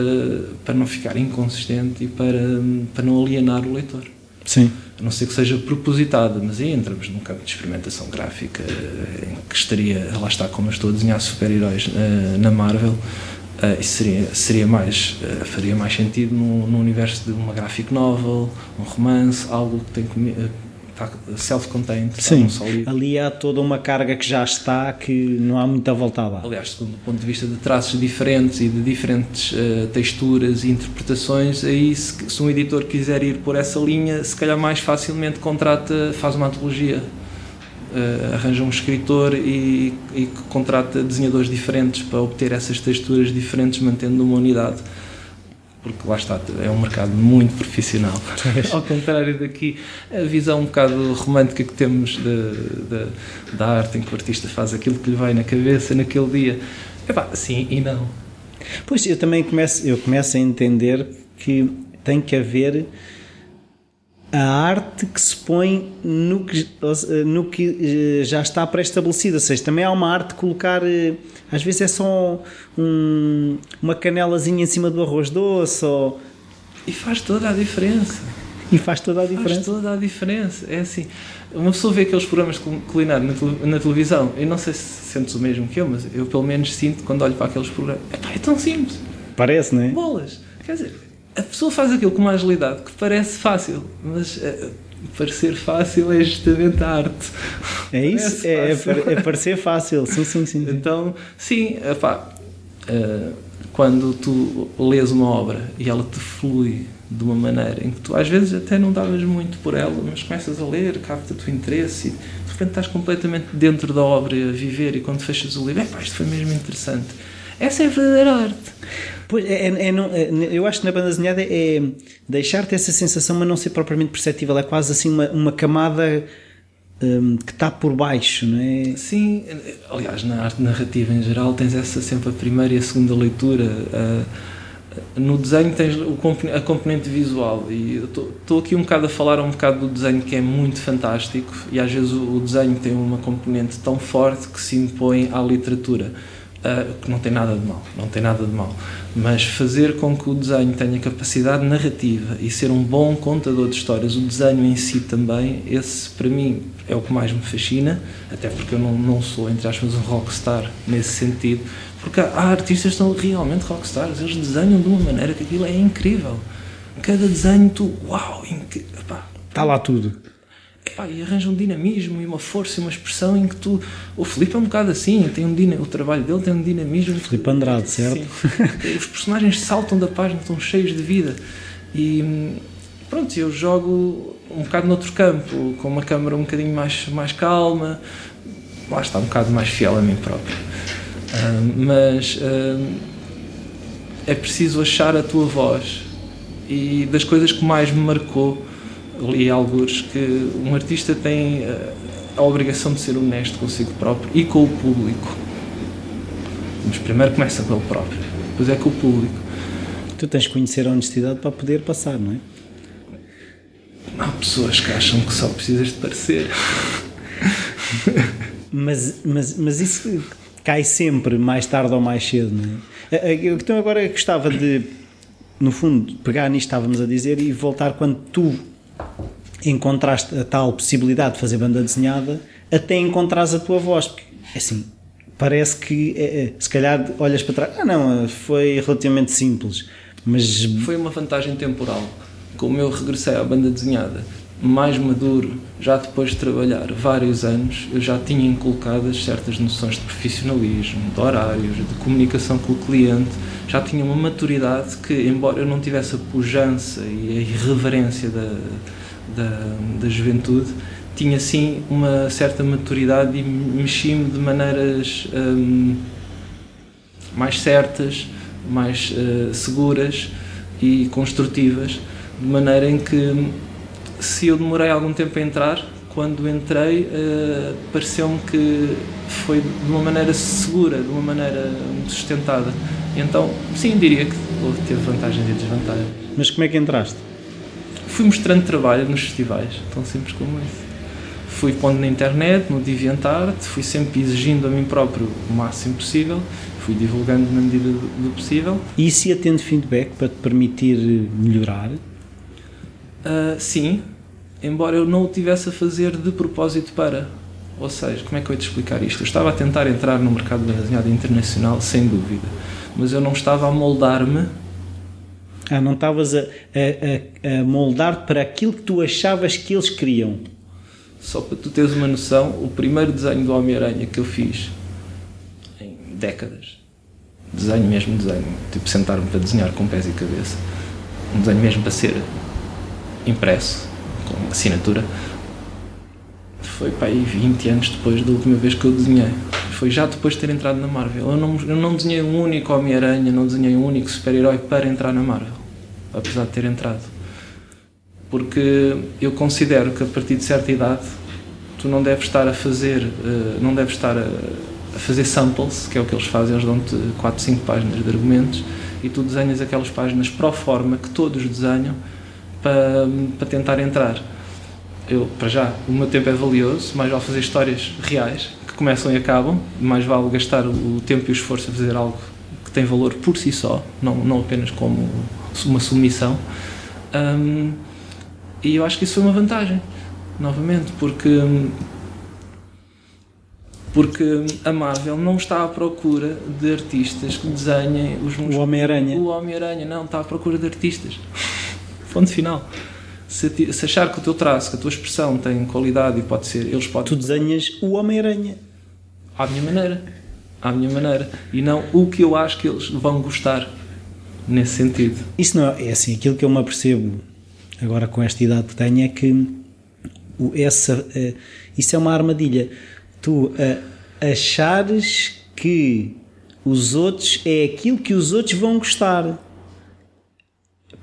para não ficar inconsistente e para, para não alienar o leitor. Sim. A não ser que seja propositada, mas aí entramos num campo de experimentação gráfica em que estaria, lá está, como eu estou a desenhar super-heróis uh, na Marvel, Uh, isso seria, seria mais, uh, faria mais sentido no, universo de uma graphic novel, um romance, algo que tem self-contained, Sim, ali há toda uma carga que já está que não há muita volta a dar. Aliás, segundo o ponto de vista de traços diferentes e de diferentes uh, texturas e interpretações, aí se, se, um editor quiser ir por essa linha, se calhar mais facilmente contrata, faz uma antologia uh, arranja um escritor e, e contrata desenhadores diferentes para obter essas texturas diferentes, mantendo uma unidade. Porque lá está, é um mercado muito profissional. Ao contrário daqui, a visão um bocado romântica que temos de, de, da arte, em que o artista faz aquilo que lhe vai na cabeça naquele dia. Epá, sim e não. Pois, eu também começo, eu começo a entender que tem que haver a arte que se põe no que, no que já está pré-estabelecido. Ou seja, também há uma arte de colocar. Às vezes é só um, uma canelazinha em cima do arroz doce. Ou... E faz toda a diferença. E faz toda a diferença. Faz toda a diferença. É assim, uma pessoa vê aqueles programas culinários na, televisão, eu não sei se sentes o mesmo que eu, mas eu pelo menos sinto quando olho para aqueles programas. Epá, é tão simples. Parece, não é? Bolas. Quer dizer, a pessoa faz aquilo com uma agilidade que parece fácil, mas uh, parecer fácil é justamente a arte. É isso, é, é, é, parecer fácil, sim, sim, sim. Então, sim, epá, uh, quando tu lês uma obra e ela te flui de uma maneira em que tu às vezes até não davas muito por ela, mas começas a ler, capta-te o interesse e de repente estás completamente dentro da obra a viver e quando fechas o livro, epá, isto foi mesmo interessante. Essa é a verdadeira arte. Pois, é, é, é, eu acho que na banda desenhada é deixar-te essa sensação, mas não ser propriamente perceptível. É quase assim uma, uma camada um, que está por baixo, não é? Sim, aliás, na arte narrativa em geral tens essa sempre a primeira e a segunda leitura. Uh, no desenho tens o, a componente visual e estou aqui um bocado a falar um bocado do desenho que é muito fantástico e às vezes o, o desenho tem uma componente tão forte que se impõe à literatura que não tem nada de mal, não tem nada de mal mas fazer com que o desenho tenha capacidade narrativa e ser um bom contador de histórias, o desenho em si também, esse para mim é o que mais me fascina, até porque eu não, não sou, entre aspas, um rockstar nesse sentido, porque há artistas que são realmente rockstars, eles desenham de uma maneira que aquilo é incrível. Cada desenho, tu, uau, está lá tudo Epá, e arranja um dinamismo e uma força e uma expressão em que tu. O Filipe é um bocado assim, tem um din... o trabalho dele tem um dinamismo. Filipe Andrade, certo? Sim. Os personagens saltam da página, estão cheios de vida. E pronto, eu jogo um bocado noutro campo, com uma câmera um bocadinho mais, mais calma, lá está, um bocado mais fiel a mim próprio. Uh, mas uh, é preciso achar a tua voz. E das coisas que mais me marcou li alguns que um artista tem eh, a obrigação de ser honesto consigo próprio e com o público. Mas primeiro começa pelo próprio, depois é com o público. Tu tens que conhecer a honestidade para poder passar, não é? Há pessoas que acham que só precisas de parecer. mas, mas, mas isso cai sempre, mais tarde ou mais cedo, não é? Então agora gostava de, no fundo, pegar nisto que estávamos a dizer e voltar quando tu encontraste a tal possibilidade de fazer banda desenhada até encontrares a tua voz. Porque, assim, parece que é, é, se calhar olhas para trás, ah não, foi relativamente simples. Mas... Foi uma vantagem temporal. Como eu regressei à banda desenhada mais maduro, já depois de trabalhar vários anos, eu já tinha inculcadas certas noções de profissionalismo, de horários, de comunicação com o cliente, já tinha uma maturidade que, embora eu não tivesse a pujança e a irreverência da, da, da juventude, tinha sim uma certa maturidade e mexi-me de maneiras hum, mais certas, mais uh, seguras e construtivas, de maneira em que se eu demorei algum tempo a entrar, quando entrei uh, pareceu-me que foi de uma maneira segura, de uma maneira muito sustentada. Então, sim, diria que teve vantagens e desvantagens. Mas como é que entraste? Fui mostrando trabalho nos festivais, tão simples como isso. Fui pondo na internet, no DeviantArt, fui sempre exigindo a mim próprio o máximo possível, fui divulgando na medida do possível. E se atende feedback para te permitir melhorar? Uh, sim, embora eu não o tivesse a fazer de propósito para. Ou seja, como é que eu ia te explicar isto? Eu estava a tentar entrar no mercado da desenhada internacional, sem dúvida, mas eu não estava a moldar-me. Ah, não estavas a, a, a moldar para aquilo que tu achavas que eles queriam. Só para tu teres uma noção, o primeiro desenho do Homem-Aranha que eu fiz em décadas, desenho mesmo, desenho, tipo sentar-me para desenhar com pés e cabeça, um desenho mesmo para ser impresso, com assinatura, foi para aí 20 anos depois da última vez que eu desenhei. Foi já depois de ter entrado na Marvel. Eu não, eu não desenhei um único Homem-Aranha, não desenhei um único super-herói para entrar na Marvel. apesar de ter entrado. Porque eu considero que a partir de certa idade tu não deves estar a fazer, uh, não deves estar a, a, fazer samples, que é o que eles fazem, eles dão-te 4, 5 páginas de argumentos e tu desenhas aquelas páginas pro forma que todos desenham para, para tentar entrar. Eu, para já, o meu tempo é valioso, mais vale fazer histórias reais, que começam e acabam, mais vale gastar o tempo e o esforço a fazer algo que tem valor por si só, não, não apenas como uma submissão. Um, e eu acho que isso foi uma vantagem, novamente, porque porque a Marvel não está à procura de artistas que desenhem os O Homem-Aranha. O Homem-Aranha não está à procura de artistas. Ponto final. Se, se, achar que o teu traço, que a tua expressão tem qualidade e pode ser, eles podem. Tu desenhas o Homem-Aranha. À minha maneira. À minha maneira. E não o que eu acho que eles vão gostar. Nesse sentido. Isso não é, é assim, aquilo que eu me apercebo agora com esta idade que tenho é que essa, uh, isso é uma armadilha tu uh, achares que os outros é aquilo que os outros vão gostar.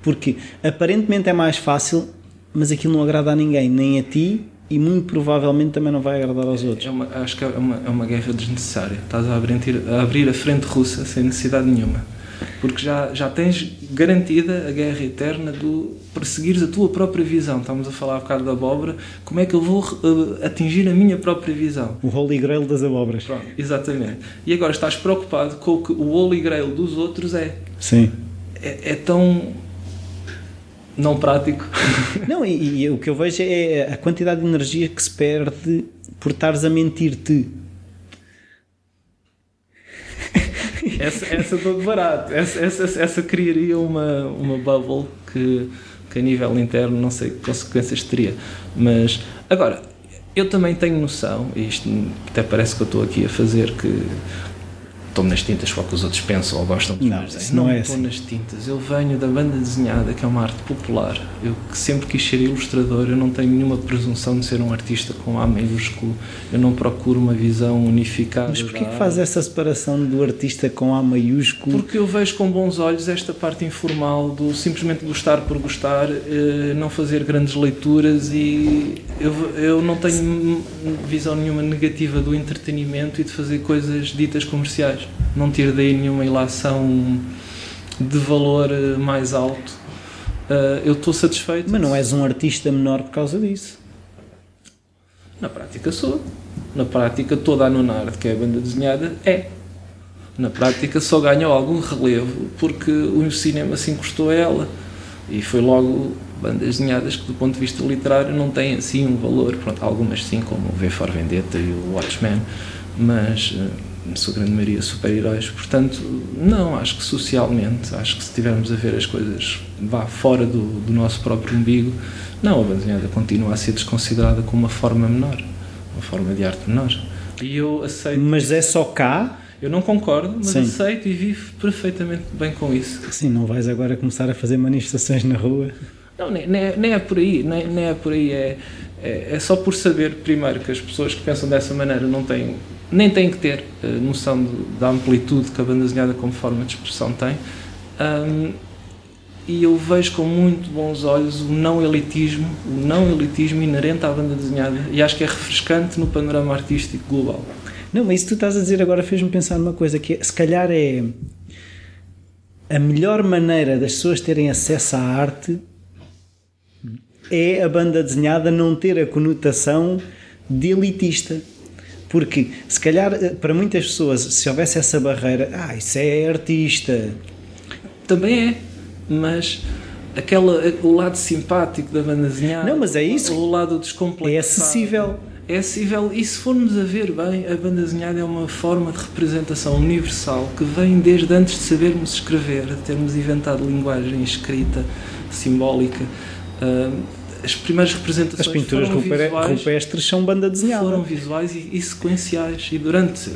Porque aparentemente é mais fácil, mas aquilo não agrada a ninguém, nem a ti e muito provavelmente também não vai agradar aos outros. É uma, acho que é uma, é uma guerra desnecessária. Estás a abrir, a abrir a frente russa sem necessidade nenhuma porque já, já tens garantida a guerra eterna do perseguires a tua própria visão. Estamos a falar um bocado da abóbora, como é que eu vou uh, atingir a minha própria visão? O Holy Grail das abóboras. Pronto, exatamente. E agora estás preocupado com o que o Holy Grail dos outros é. Sim. É, é tão não prático. Não, e, e, o que eu vejo é a quantidade de energia que se perde por estares a mentir-te. essa, essa estou de barato. Essa, essa, essa criaria uma, uma bubble que, que a nível interno não sei que consequências teria. Mas, agora, eu também tenho noção, e isto até parece que eu estou aqui a fazer que estou nas tintas o que os outros pensam ou gostam de não, isso não, não é estou assim. nas tintas. Eu venho da banda desenhada, que é uma arte popular. Eu que sempre quis ser ilustrador, eu não tenho nenhuma presunção de ser um artista com A maiúsculo. Eu não procuro uma visão unificada. Mas porquê que faz essa separação do artista com A maiúsculo? Porque eu vejo com bons olhos esta parte informal do simplesmente gostar por gostar, eh, não fazer grandes leituras e eu, eu não tenho visão nenhuma negativa do entretenimento e de fazer coisas ditas comerciais não ter daí nenhuma ilação de valor eh, mais alto. Uh, eu estou satisfeito. Mas não és um artista menor por causa disso. Na prática sou. Na prática toda a Nonard, que é a banda desenhada, é. Na prática só ganhou algum relevo porque o cinema se encostou a ela. E foi logo bandas desenhadas que do ponto de vista literário não têm assim um valor. Pronto, algumas sim, como o V for Vendetta e o Watchmen, mas uh, na sua grande maioria, super-heróis. Portanto, não, acho que socialmente, acho que se estivermos a ver as coisas vá fora do, do nosso próprio umbigo, não, a bandeirada continua a ser desconsiderada como uma forma menor, uma forma de arte menor. E eu aceito. Mas é só cá? Eu não concordo, mas Sim. aceito e vivo perfeitamente bem com isso. Sim, não vais agora começar a fazer manifestações na rua? Não, nem, nem, é, nem é por aí, nem, nem é por aí. É, é, é, só por saber, primeiro, que as pessoas que pensam dessa maneira não têm nem tem que ter uh, noção de, da amplitude que a banda desenhada como forma de expressão tem. Um, e eu vejo com muito bons olhos o não elitismo, o não elitismo inerente à banda desenhada e acho que é refrescante no panorama artístico global. Não, mas isso que tu estás a dizer agora fez-me pensar numa coisa que é, se calhar é a melhor maneira das pessoas terem acesso à arte é a banda desenhada não ter a conotação de elitista. Porque, se calhar, eh, para muitas pessoas, se houvesse essa barreira, ah, isso é artista. Também é, mas aquela, o lado simpático da banda desenhada. Não, mas é isso. O lado descomplexado. É acessível. É acessível e se formos a ver bem, a banda desenhada é uma forma de representação universal que vem desde antes de sabermos escrever, de termos inventado linguagem escrita, simbólica. Uh, as primeiras representações As pinturas rupestres são banda desenhada. Foram visuais e, e sequenciais. E durante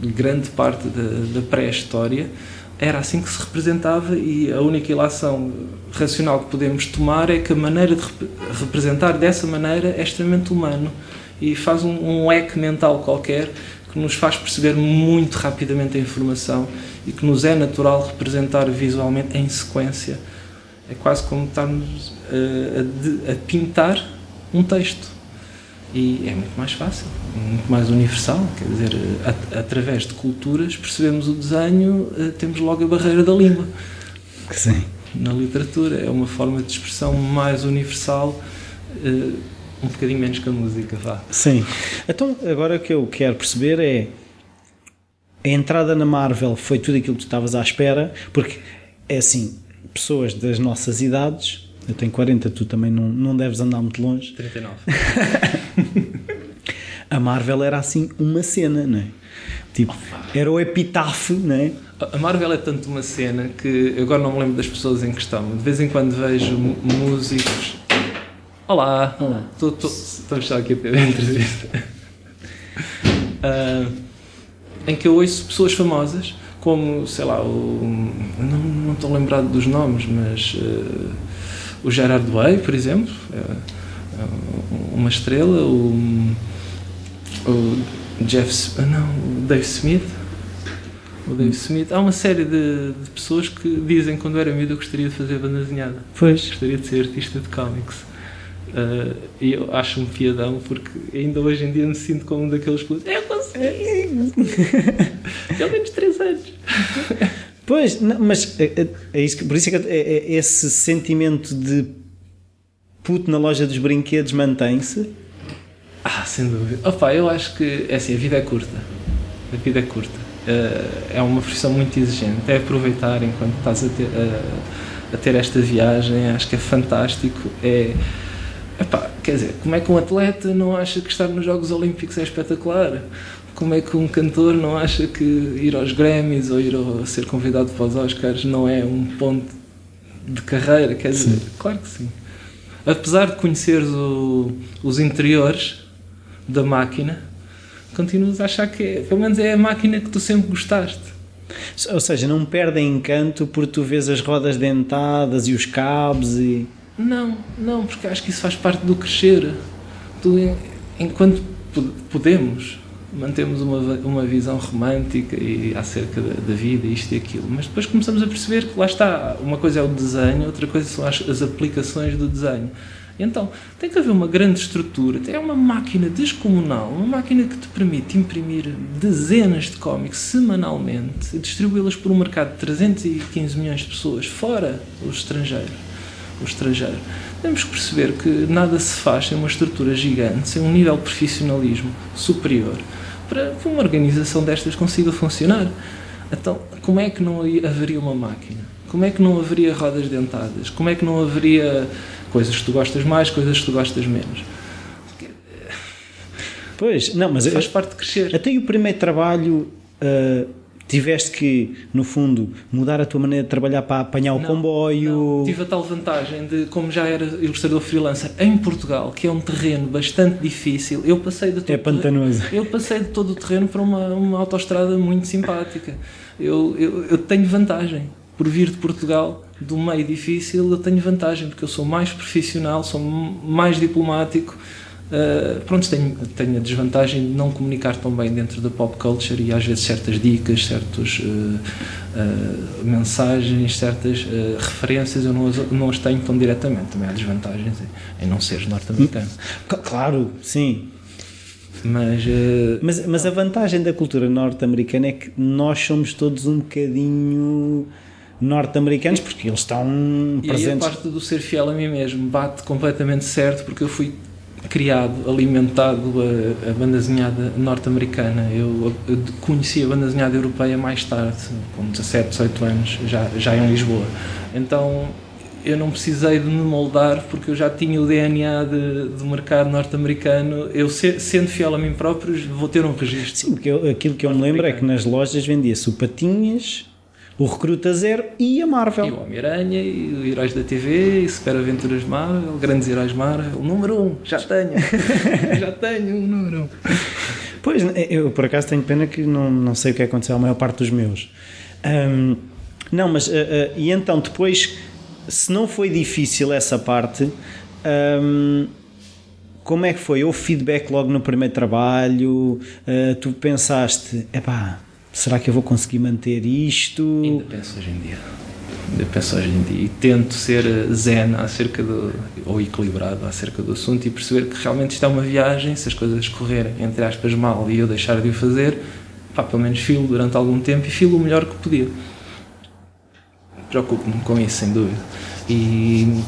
grande parte da, da pré-história era assim que se representava e a única ilação racional que podemos tomar é que a maneira de rep representar dessa maneira é extremamente humano e faz um, um eco mental qualquer que nos faz perceber muito rapidamente a informação e que nos é natural representar visualmente em sequência É quase como estarmos a, a de- a pintar um texto. E é muito mais fácil, muito mais universal. Quer dizer, a- através de culturas percebemos o desenho, eh, temos logo a barreira da língua. Sim. Na literatura é uma forma de expressão mais universal, eh, um bocadinho menos que a música, vá. Sim. Então, agora o que eu quero perceber é a entrada na Marvel foi tudo aquilo que tu estavas à espera, porque é assim, pessoas das nossas idades, eu tenho 40, tu também não, não deves andar muito longe. 39. A Marvel era assim uma cena, não é? Tipo, era o epitáfio, não é? A Marvel é tanto uma cena que eu agora não me lembro das pessoas em questão. De vez em quando vejo músicos. Olá! Olá. Estou- estou- Estamos só aqui a ter a entrevista. Ah, em que eu ouço pessoas famosas, como, sei lá, o. Não, não estou lembrado dos nomes, mas. ah, o Gerard Way, por exemplo, é, é uma estrela. O, o Jeff. Ah, Não, o Dave Smith. O Dave Smith. Há uma série de, de pessoas que dizem que quando era miúdo eu gostaria de fazer banda desenhada. Pois. Gostaria de ser artista de cómics. Ah, e eu acho-me piadão porque ainda hoje em dia me sinto como um daqueles que eu consegui! Pelo menos 3 anos. Pois, não, mas é, é- é isso que, por isso é que é- é- esse sentimento de puto na loja dos brinquedos mantém-se. Ah, sem dúvida. Opa, eu acho que é assim, a vida é curta. A vida é curta. Ah, é uma profissão muito exigente. É aproveitar enquanto estás a ter, a ter esta viagem. Acho que é fantástico. É. Epá, quer dizer, como é que um atleta não acha que estar nos Jogos Olímpicos é espetacular? Como é que um cantor não acha que ir aos Grammys ou ir ao, ser convidado para os Oscars não é um ponto de carreira? Quer dizer, claro que sim. Apesar de conheceres o- os interiores da máquina, continuas a achar que é, pelo menos é a máquina que tu sempre gostaste. Ou seja, não perdem encanto por tu vês as rodas dentadas e os cabos e. Não, não, porque acho que isso faz parte do crescer. Tu, en- enquanto po- podemos, mantemos uma, uma visão romântica e acerca da, da vida, isto e aquilo, mas depois começamos a perceber que lá está, uma coisa é o desenho, outra coisa são as, as aplicações do desenho. Então, tem que haver uma grande estrutura, é uma máquina descomunal, uma máquina que te permite imprimir dezenas de cómics semanalmente e distribuí-las por um mercado de 315 milhões de pessoas, fora os estrangeiros o estrangeiro. Temos que perceber que nada se faz sem uma estrutura gigante, sem um nível de profissionalismo superior, para que uma organização destas consiga funcionar. Então, como é que não haveria uma máquina? Como é que não haveria rodas dentadas? Como é que não haveria coisas que tu gostas mais, coisas que tu gostas menos? Pois, não, mas Faz parte de crescer. até o primeiro trabalho ah, tiveste que, no fundo, mudar a tua maneira de trabalhar para apanhar o Não, comboio. não. Tive a tal vantagem de, como já era ilustrador freelancer em Portugal, que é um terreno bastante difícil, eu passei de todo É pantanoso. Eu passei de todo o terreno para uma, uma autoestrada muito simpática. Eu, eu, eu tenho vantagem. Por vir de Portugal, do meio difícil, eu tenho vantagem, porque eu sou mais profissional, sou mais diplomático. Uh, pronto, tenho, tenho a desvantagem de não comunicar tão bem dentro da pop culture e às vezes certas dicas, certas mensagens, certas uh, referências eu não as, não as tenho tão diretamente. Também há desvantagens em, em não seres norte-americano. Claro, sim. Mas, uh, Mas, mas a vantagem da cultura norte-americana é que nós somos todos um bocadinho norte-americanos porque eles estão E aí a presentes. parte do ser fiel a mim mesmo bate completamente certo porque eu fui criado, alimentado a, a banda desenhada norte-americana. Eu, eu conheci a banda desenhada europeia mais tarde, com 17, 18 anos, já, já em Lisboa. Então eu não precisei de me moldar porque eu já tinha o DNA de, do mercado norte-americano. Eu, se- sendo fiel a mim próprio, vou ter um registro. Sim, porque eu- aquilo que eu me lembro é que nas lojas vendia-se o Patinhas, o Recruta Zero e a Marvel. E o Homem-Aranha, e o Heróis da TV, e Super Aventuras Marvel, Grandes Heróis Marvel, número 1, um, já tenho, já tenho um número 1. Um. Pois, eu por acaso tenho pena que não, não sei o que aconteceu à maior parte dos meus. Ahm, não, mas ah, ah, e então depois, se não foi difícil essa parte, ahm, como é que foi? Houve feedback logo no primeiro trabalho? Ah, tu pensaste, epá, será que eu vou conseguir manter isto? Ainda penso hoje em dia. Eu penso hoje em dia e tento ser zen acerca do, ou equilibrado acerca do assunto e perceber que realmente isto é uma viagem, se as coisas correrem, entre aspas, mal e eu deixar de o fazer, pá, pelo menos filo durante algum tempo e filo o melhor que podia. Preocupo-me com isso, sem dúvida. E,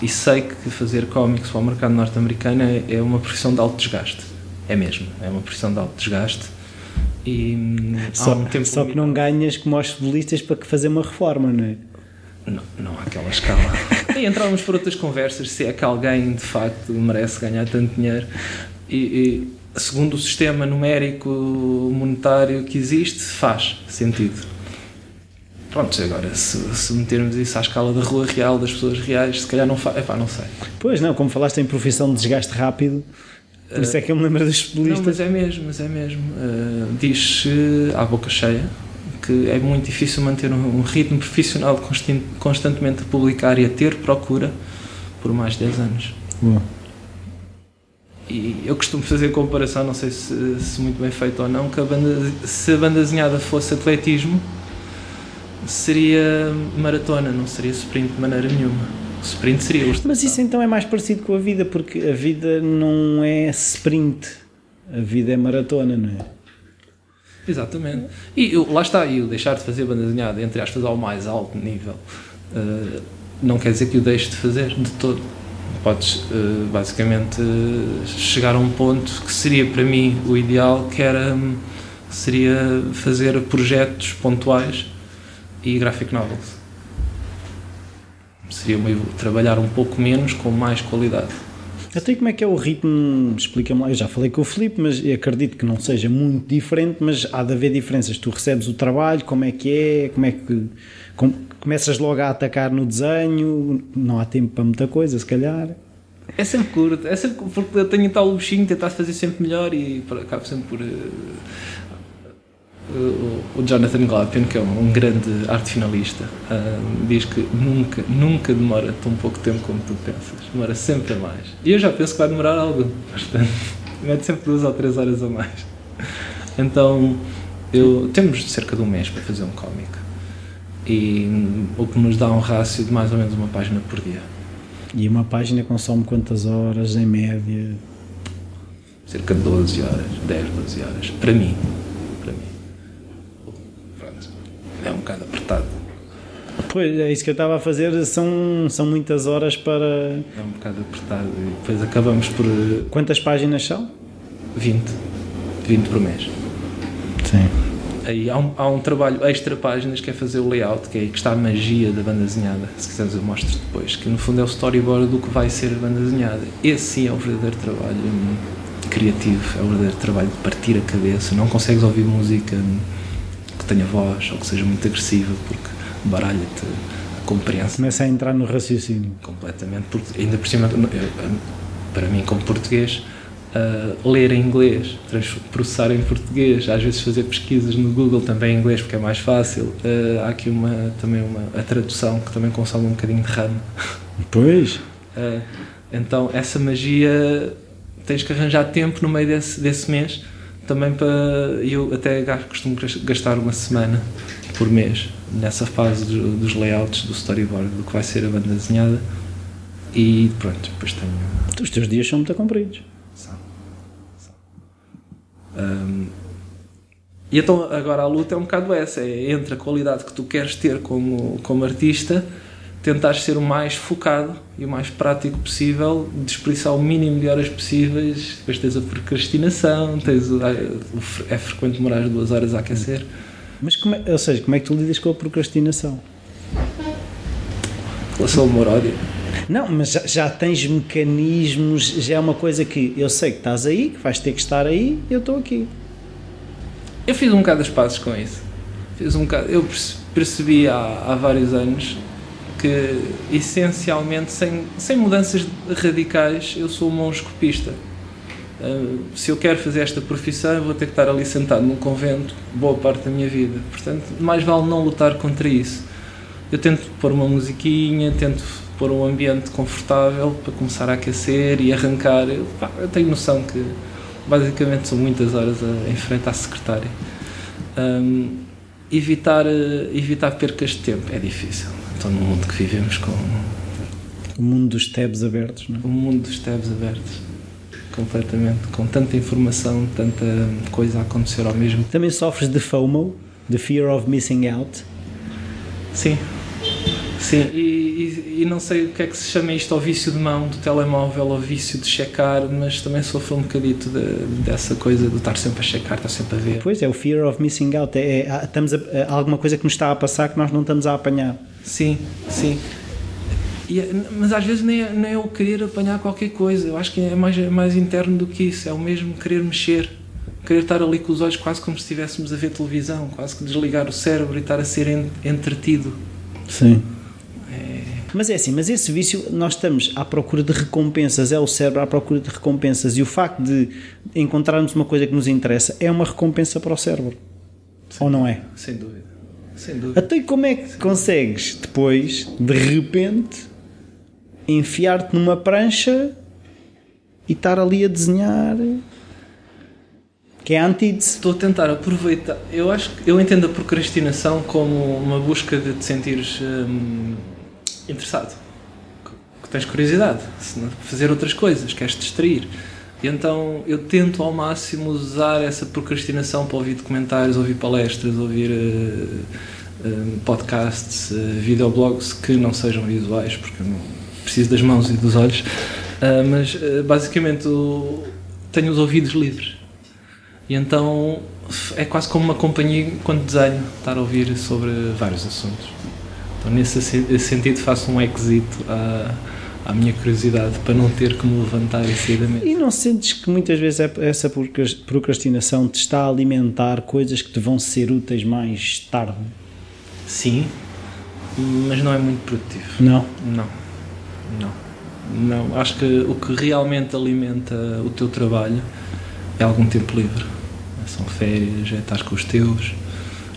e sei que fazer cómics para o mercado norte-americano é, é uma profissão de alto desgaste. É mesmo, é uma profissão de alto desgaste. E só, um só que não ganhas como aos futebolistas para que fazer uma reforma, não é? Não, não há aquela escala. e entramos por outras conversas se é que alguém de facto merece ganhar tanto dinheiro. E, e segundo o sistema numérico monetário que existe, faz sentido. Pronto, agora, se, se, metermos isso à escala da rua real, das pessoas reais, se calhar não faz. Epá, não sei. Pois não, como falaste em profissão de desgaste rápido, por isso é que eu me lembro dos futbolistas. Não, mas é mesmo, mas é mesmo. Uh, Diz-se à boca cheia que é muito difícil manter um, um ritmo profissional constantemente a publicar e a ter procura por mais de 10 anos. Boa. E eu costumo fazer comparação, não sei se, se muito bem feito ou não, que a banda, se a banda desenhada fosse atletismo, seria maratona, não seria sprint de maneira nenhuma. Sprint seria o Mas isso então é mais parecido com a vida, porque a vida não é sprint, a vida é maratona, não é? Exatamente. E eu, lá está, e o deixar de fazer banda desenhada, entre aspas, ao mais alto nível, uh, não quer dizer que o deixe de fazer de todo. Podes, uh, basicamente, uh, chegar a um ponto que seria para mim o ideal, que era seria fazer projetos pontuais e graphic novels. Seria meio trabalhar um pouco menos com mais qualidade. Até como é que é o ritmo? Explica-me lá. Eu já falei com o Filipe, mas acredito que não seja muito diferente, mas há de haver diferenças. Tu recebes o trabalho, como é que é? Como é que. Com, começas logo a atacar no desenho? Não há tempo para muita coisa, se calhar. É sempre curto, é sempre porque eu tenho tal bichinho, tentar fazer sempre melhor e acabo sempre por. O Jonathan Glapion, que é um grande arte finalista, diz que nunca, nunca demora tão pouco tempo como tu pensas. Demora sempre a mais. E eu já penso que vai demorar algo, bastante. Mete sempre duas ou três horas a mais. Então, eu, temos cerca de um mês para fazer um cómic. E o que nos dá um rácio de mais ou menos uma página por dia. E uma página consome quantas horas, em média? Cerca de 12 horas, 10, 12 horas. Para mim é um bocado apertado. Pois, é isso que eu estava a fazer, são, são muitas horas para... É um bocado apertado e depois acabamos por... Eh, Quantas páginas são? 20. 20 por mês. Sim. Aí há um, há um trabalho extra páginas que é fazer o layout, que é aí que está a magia da banda desenhada. Se quiseres eu mostro depois, que no fundo é o storyboard do que vai ser a banda desenhada. Esse sim é o verdadeiro trabalho hum, criativo, é o verdadeiro trabalho de partir a cabeça. Não consegues ouvir música que tenha voz ou que seja muito agressiva, porque baralha-te a compreensão. Começa a entrar no raciocínio. Completamente, porque ainda por cima, para mim, como português, uh, ler em inglês, processar em português, às vezes fazer pesquisas no Google também em inglês, porque é mais fácil. Uh, há aqui uma, também uma, a tradução que também consome um bocadinho de RAM. Pois. Uh, então, essa magia tens que arranjar tempo no meio desse, desse mês também para. Eu até costumo gastar uma semana por mês nessa fase dos, dos layouts, do storyboard, do que vai ser a banda desenhada. E pronto, depois tenho. Os teus dias são muito compridos. São. são. Um, e então agora a luta é um bocado essa: é entre a qualidade que tu queres ter como, como artista tentar ser o mais focado e o mais prático possível, desperdiçar o mínimo de horas possíveis. Depois tens a procrastinação, tens o, é frequente demorar duas horas a aquecer. Mas, como é, ou seja, como é que tu lidas com a procrastinação? Relação ao amor-ódio. Não, mas já, já, tens mecanismos, já é uma coisa que eu sei que estás aí, que vais ter que estar aí, eu estou aqui. Eu fiz um bocado as passos com isso. Fiz um bocado, eu percebi há, há vários anos essencialmente, sem, sem mudanças radicais, eu sou um mongescopista. Uh, se eu quero fazer esta profissão, vou ter que estar ali sentado num convento boa parte da minha vida. Portanto, mais vale não lutar contra isso. Eu tento pôr uma musiquinha, tento pôr um ambiente confortável para começar a aquecer e arrancar. Eu, pá, eu tenho noção que basicamente são muitas horas a, em frente à secretária. Um, evitar, evitar percas de tempo é difícil no mundo que vivemos com o mundo dos tabs abertos, não é? o mundo dos tabs abertos completamente, com tanta informação, tanta coisa a acontecer ao mesmo. Também sofres de FOMO, de Fear of Missing Out. Sim, sim, e, e, e não sei o que é que se chama isto ao vício de mão do telemóvel, ao vício de checar, mas também sofro um bocadito de- dessa coisa de estar sempre a checar, estar sempre a ver. Pois é, o Fear of Missing Out. É, é- há- estamos a, há alguma coisa que nos está a passar que nós não estamos a apanhar. Sim, sim. E é- mas às vezes nem é, nem é o querer apanhar qualquer coisa, eu acho que é mais, é mais interno do que isso, é o mesmo querer mexer, querer estar ali com os olhos quase como se estivéssemos a ver televisão, quase que desligar o cérebro e estar a ser en- entretido. Sim. Mas é assim, mas esse vício, nós estamos à procura de recompensas, é o cérebro à procura de recompensas e o facto de encontrarmos uma coisa que nos interessa é uma recompensa para o cérebro. Ou não é? Sem dúvida. Sem dúvida. Até como é que consegues depois, de repente, enfiar-te numa prancha e estar ali a desenhar? Que é a antítese. Estou a tentar aproveitar. Eu acho que eu entendo a procrastinação como uma busca de te sentires hum, interessado, que, tens curiosidade, se não fazer outras coisas, queres distrair. E então eu tento ao máximo usar essa procrastinação para ouvir documentários, ouvir palestras, ouvir eh, eh, podcasts, eh, videoblogs que não sejam visuais, porque eu não preciso das mãos e dos olhos. Mas basicamente tenho os ouvidos livres. E então é quase como uma companhia quando desenho, estar a ouvir sobre vários assuntos. Então, nesse sen- esse sentido, faço um exito à, à minha curiosidade para não ter que me levantar e sair da mesa. E não sentes que muitas vezes é- essa procras- procrastinação te está a alimentar coisas que te vão ser úteis mais tarde? Sim, mas não é muito produtivo. Não. Não, não, não. Acho que o que realmente alimenta o teu trabalho é algum tempo livre. São férias, é estar com os teus,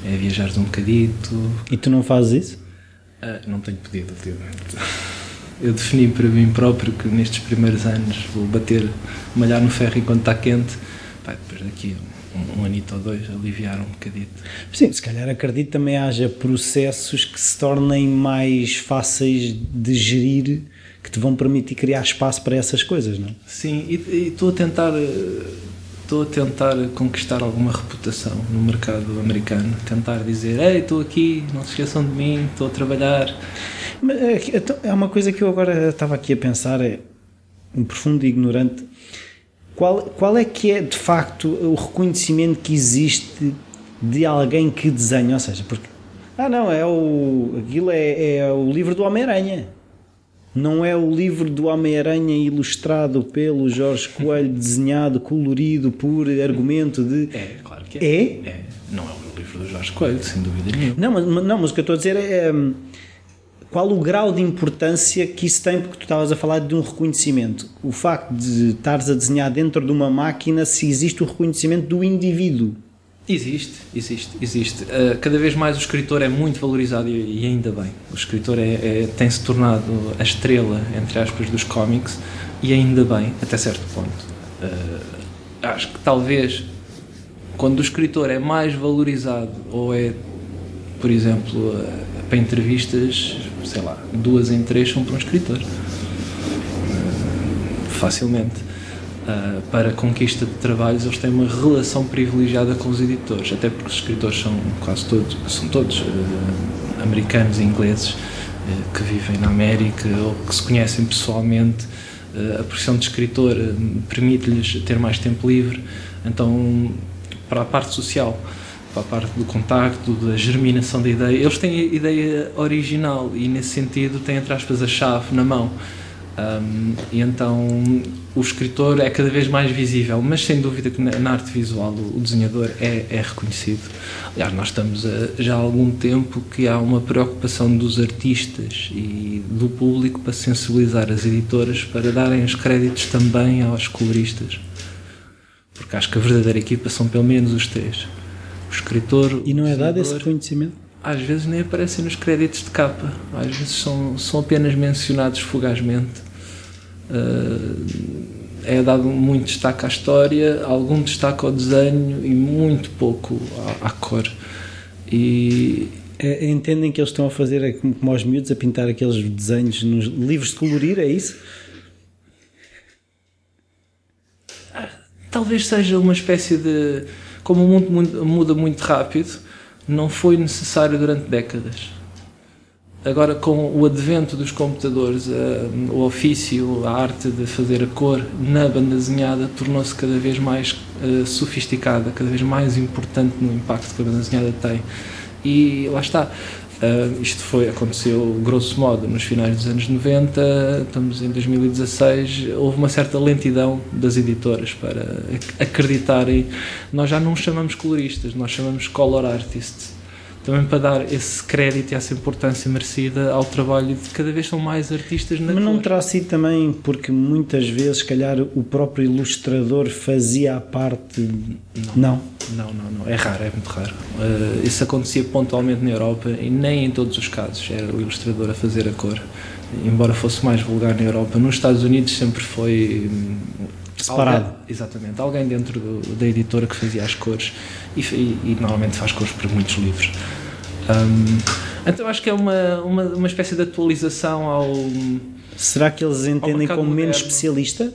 é viajares um bocadito, E tu não fazes isso? Ah, não tenho pedido ultimamente. Eu defini para mim próprio que nestes primeiros anos vou bater, malhar no ferro enquanto está quente, Pá, depois daqui um, um anito ou dois aliviar um bocadito. Sim, se calhar acredito também haja processos que se tornem mais fáceis de gerir, que te vão permitir criar espaço para essas coisas, não é? Sim, e e estou a tentar eh, estou a tentar conquistar alguma reputação no mercado americano, tentar dizer, ei, estou aqui, não se esqueçam de mim, estou a trabalhar. É então, é uma coisa que eu agora estava aqui a pensar, é um profundo ignorante. Qual, qual é que é de facto o reconhecimento que existe de alguém que desenha? Ou seja, porque ah não, é o aquilo é, é o livro do Homem-Aranha. Não é o livro do Homem-Aranha ilustrado pelo Jorge Coelho, desenhado, colorido, por argumento de. É, claro que É? É, não é o livro do Jorge Coelho, sem dúvida nenhuma. Não, mas, não, mas o que eu estou a dizer é hum, qual o grau de importância que isso tem, porque tu estavas a falar de um reconhecimento. O facto de estares a desenhar dentro de uma máquina, se existe o reconhecimento do indivíduo. Existe, existe, existe. Uh, cada vez mais o escritor é muito valorizado e, e ainda bem. O escritor é, é- tem-se tornado a estrela, entre aspas, dos cómics e ainda bem, até certo ponto. Uh, acho que talvez quando o escritor é mais valorizado ou é, por exemplo, uh, para entrevistas, sei lá, duas em três são para um escritor. Facilmente. Para a conquista de trabalhos, eles têm uma relação privilegiada com os editores, até porque os escritores são quase todos, são todos uh, americanos e ingleses uh, que vivem na América ou que se conhecem pessoalmente. A profissão de escritor permite-lhes ter mais tempo livre, então, para a parte social, para a parte do contacto, da germinação da ideia, eles têm a ideia original e, nesse sentido, têm, entre aspas, a chave na mão. Um, e então o escritor é cada vez mais visível, mas sem dúvida que na, arte visual o, desenhador é, é reconhecido. Aliás, nós estamos a, já há algum tempo que há uma preocupação dos artistas e do público para sensibilizar as editoras para darem os créditos também aos coloristas. Porque acho que a verdadeira equipa são pelo menos os três: o escritor, E não é dado esse reconhecimento? às vezes nem aparecem nos créditos de capa, às vezes são, são apenas mencionados fugazmente. Uh, é dado muito destaque à história, algum destaque ao desenho e muito pouco à, à cor. E, É, entendem que eles estão a fazer é como, como aos miúdos, a pintar aqueles desenhos nos livros de colorir, é isso? Talvez seja uma espécie de. Como o mundo muda muito rápido, não foi necessário durante décadas. Agora, com o advento dos computadores, o ofício, a arte de fazer a cor na banda desenhada tornou-se cada vez mais uh, sofisticada, cada vez mais importante no impacto que a banda desenhada tem. E lá está. Uh, isto foi, aconteceu grosso modo nos finais dos anos 90, estamos em 2016, houve uma certa lentidão das editoras para acreditarem. Nós já não chamamos coloristas, nós chamamos color artists também para dar esse crédito e essa importância merecida ao trabalho de cada vez são mais artistas na Mas não cor. terá sido também porque muitas vezes, se calhar, o próprio ilustrador fazia a parte. Não. Não. Não, não, não. É raro, é muito raro. Uh, isso acontecia pontualmente na Europa e nem em todos os casos era o ilustrador a fazer a cor. Embora fosse mais vulgar na Europa, nos Estados Unidos sempre foi hum, Separado. Alguém, exatamente. Alguém dentro do, da editora que fazia as cores e, e, e, normalmente faz cores para muitos livros. Um, então acho que é uma, uma, uma espécie de atualização ao. Será que eles entendem como moderno. menos especialista?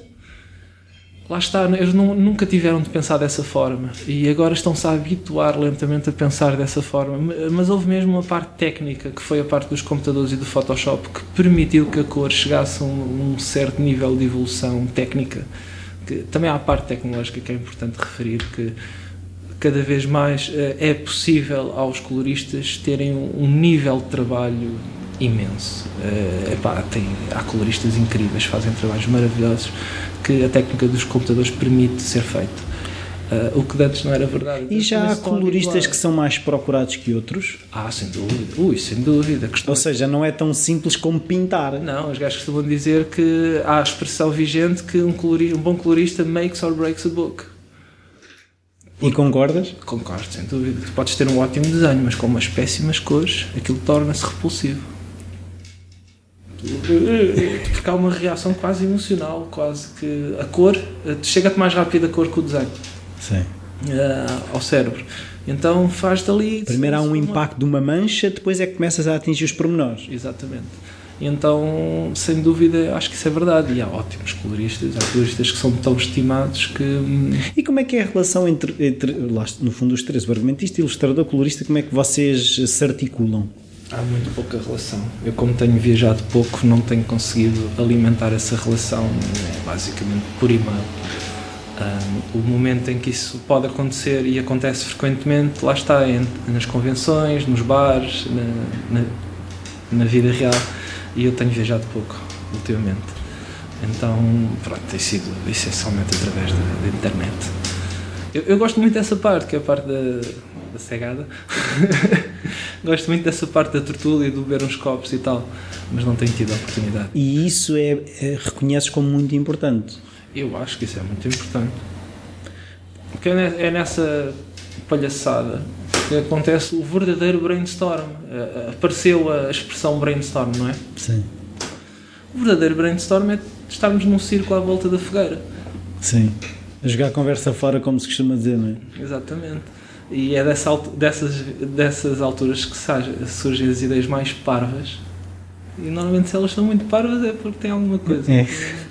Lá está, eles não, nunca tiveram de pensar dessa forma e agora estão-se a habituar lentamente a pensar dessa forma. Mas houve mesmo uma parte técnica, que foi a parte dos computadores e do Photoshop, que permitiu que a cor chegasse a um, um certo nível de evolução técnica. Que, também há a parte tecnológica que é importante referir, que cada vez mais uh, é possível aos coloristas terem um, nível de trabalho imenso. Uh, epá, tem, há coloristas incríveis, fazem trabalhos maravilhosos que a técnica dos computadores permite ser feito. Uh, o que antes não era verdade. E já há coloristas que são mais procurados que outros? Ah, sem dúvida. Ui, sem dúvida. Ou seja, não é tão simples como pintar. Não, os gajos costumam dizer que há a expressão vigente que um, colorista, um bom colorista makes or breaks a book. E concordas? Concordo, sem dúvida. Tu podes ter um ótimo desenho, mas com umas péssimas cores, aquilo torna-se repulsivo. Porque há uma reação quase emocional, quase que a cor chega-te mais rápido a cor que o desenho. Sim. Uh, ao cérebro. Então faz-te ali. Primeiro há um impacto de uma mancha, depois é que começas a atingir os pormenores. Exatamente. Então, sem dúvida, acho que isso é verdade. E há ótimos coloristas, há coloristas que são tão estimados que. hum, E como é que é a relação entre, entre lá, no fundo, os três, o argumentista, ilustrador, colorista, como é que vocês se articulam? Há muito pouca relação. Eu, como tenho viajado pouco, não tenho conseguido alimentar essa relação, é basicamente por e-mail. Um, o momento em que isso pode acontecer e acontece frequentemente, lá está, em, nas convenções, nos bares, na, na, na vida real. E eu tenho viajado pouco, ultimamente. Então, pronto, tem sido essencialmente através da, da internet. Eu, eu, gosto muito dessa parte, que é a parte da, da cegada. gosto muito dessa parte da tertúlia, do beber uns copos e tal, mas não tenho tido a oportunidade. E isso é, é reconheces como muito importante? Eu acho que isso é muito importante. Porque é nessa palhaçada que acontece o verdadeiro brainstorm. Apareceu a expressão brainstorm, não é? Sim. O verdadeiro brainstorm é estarmos num círculo à volta da fogueira. Sim. A jogar conversa fora, como se costuma dizer, não é? Exatamente. E é dessa, dessas, dessas alturas que surgem as ideias mais parvas. E normalmente, se elas são muito parvas, é porque tem alguma coisa É.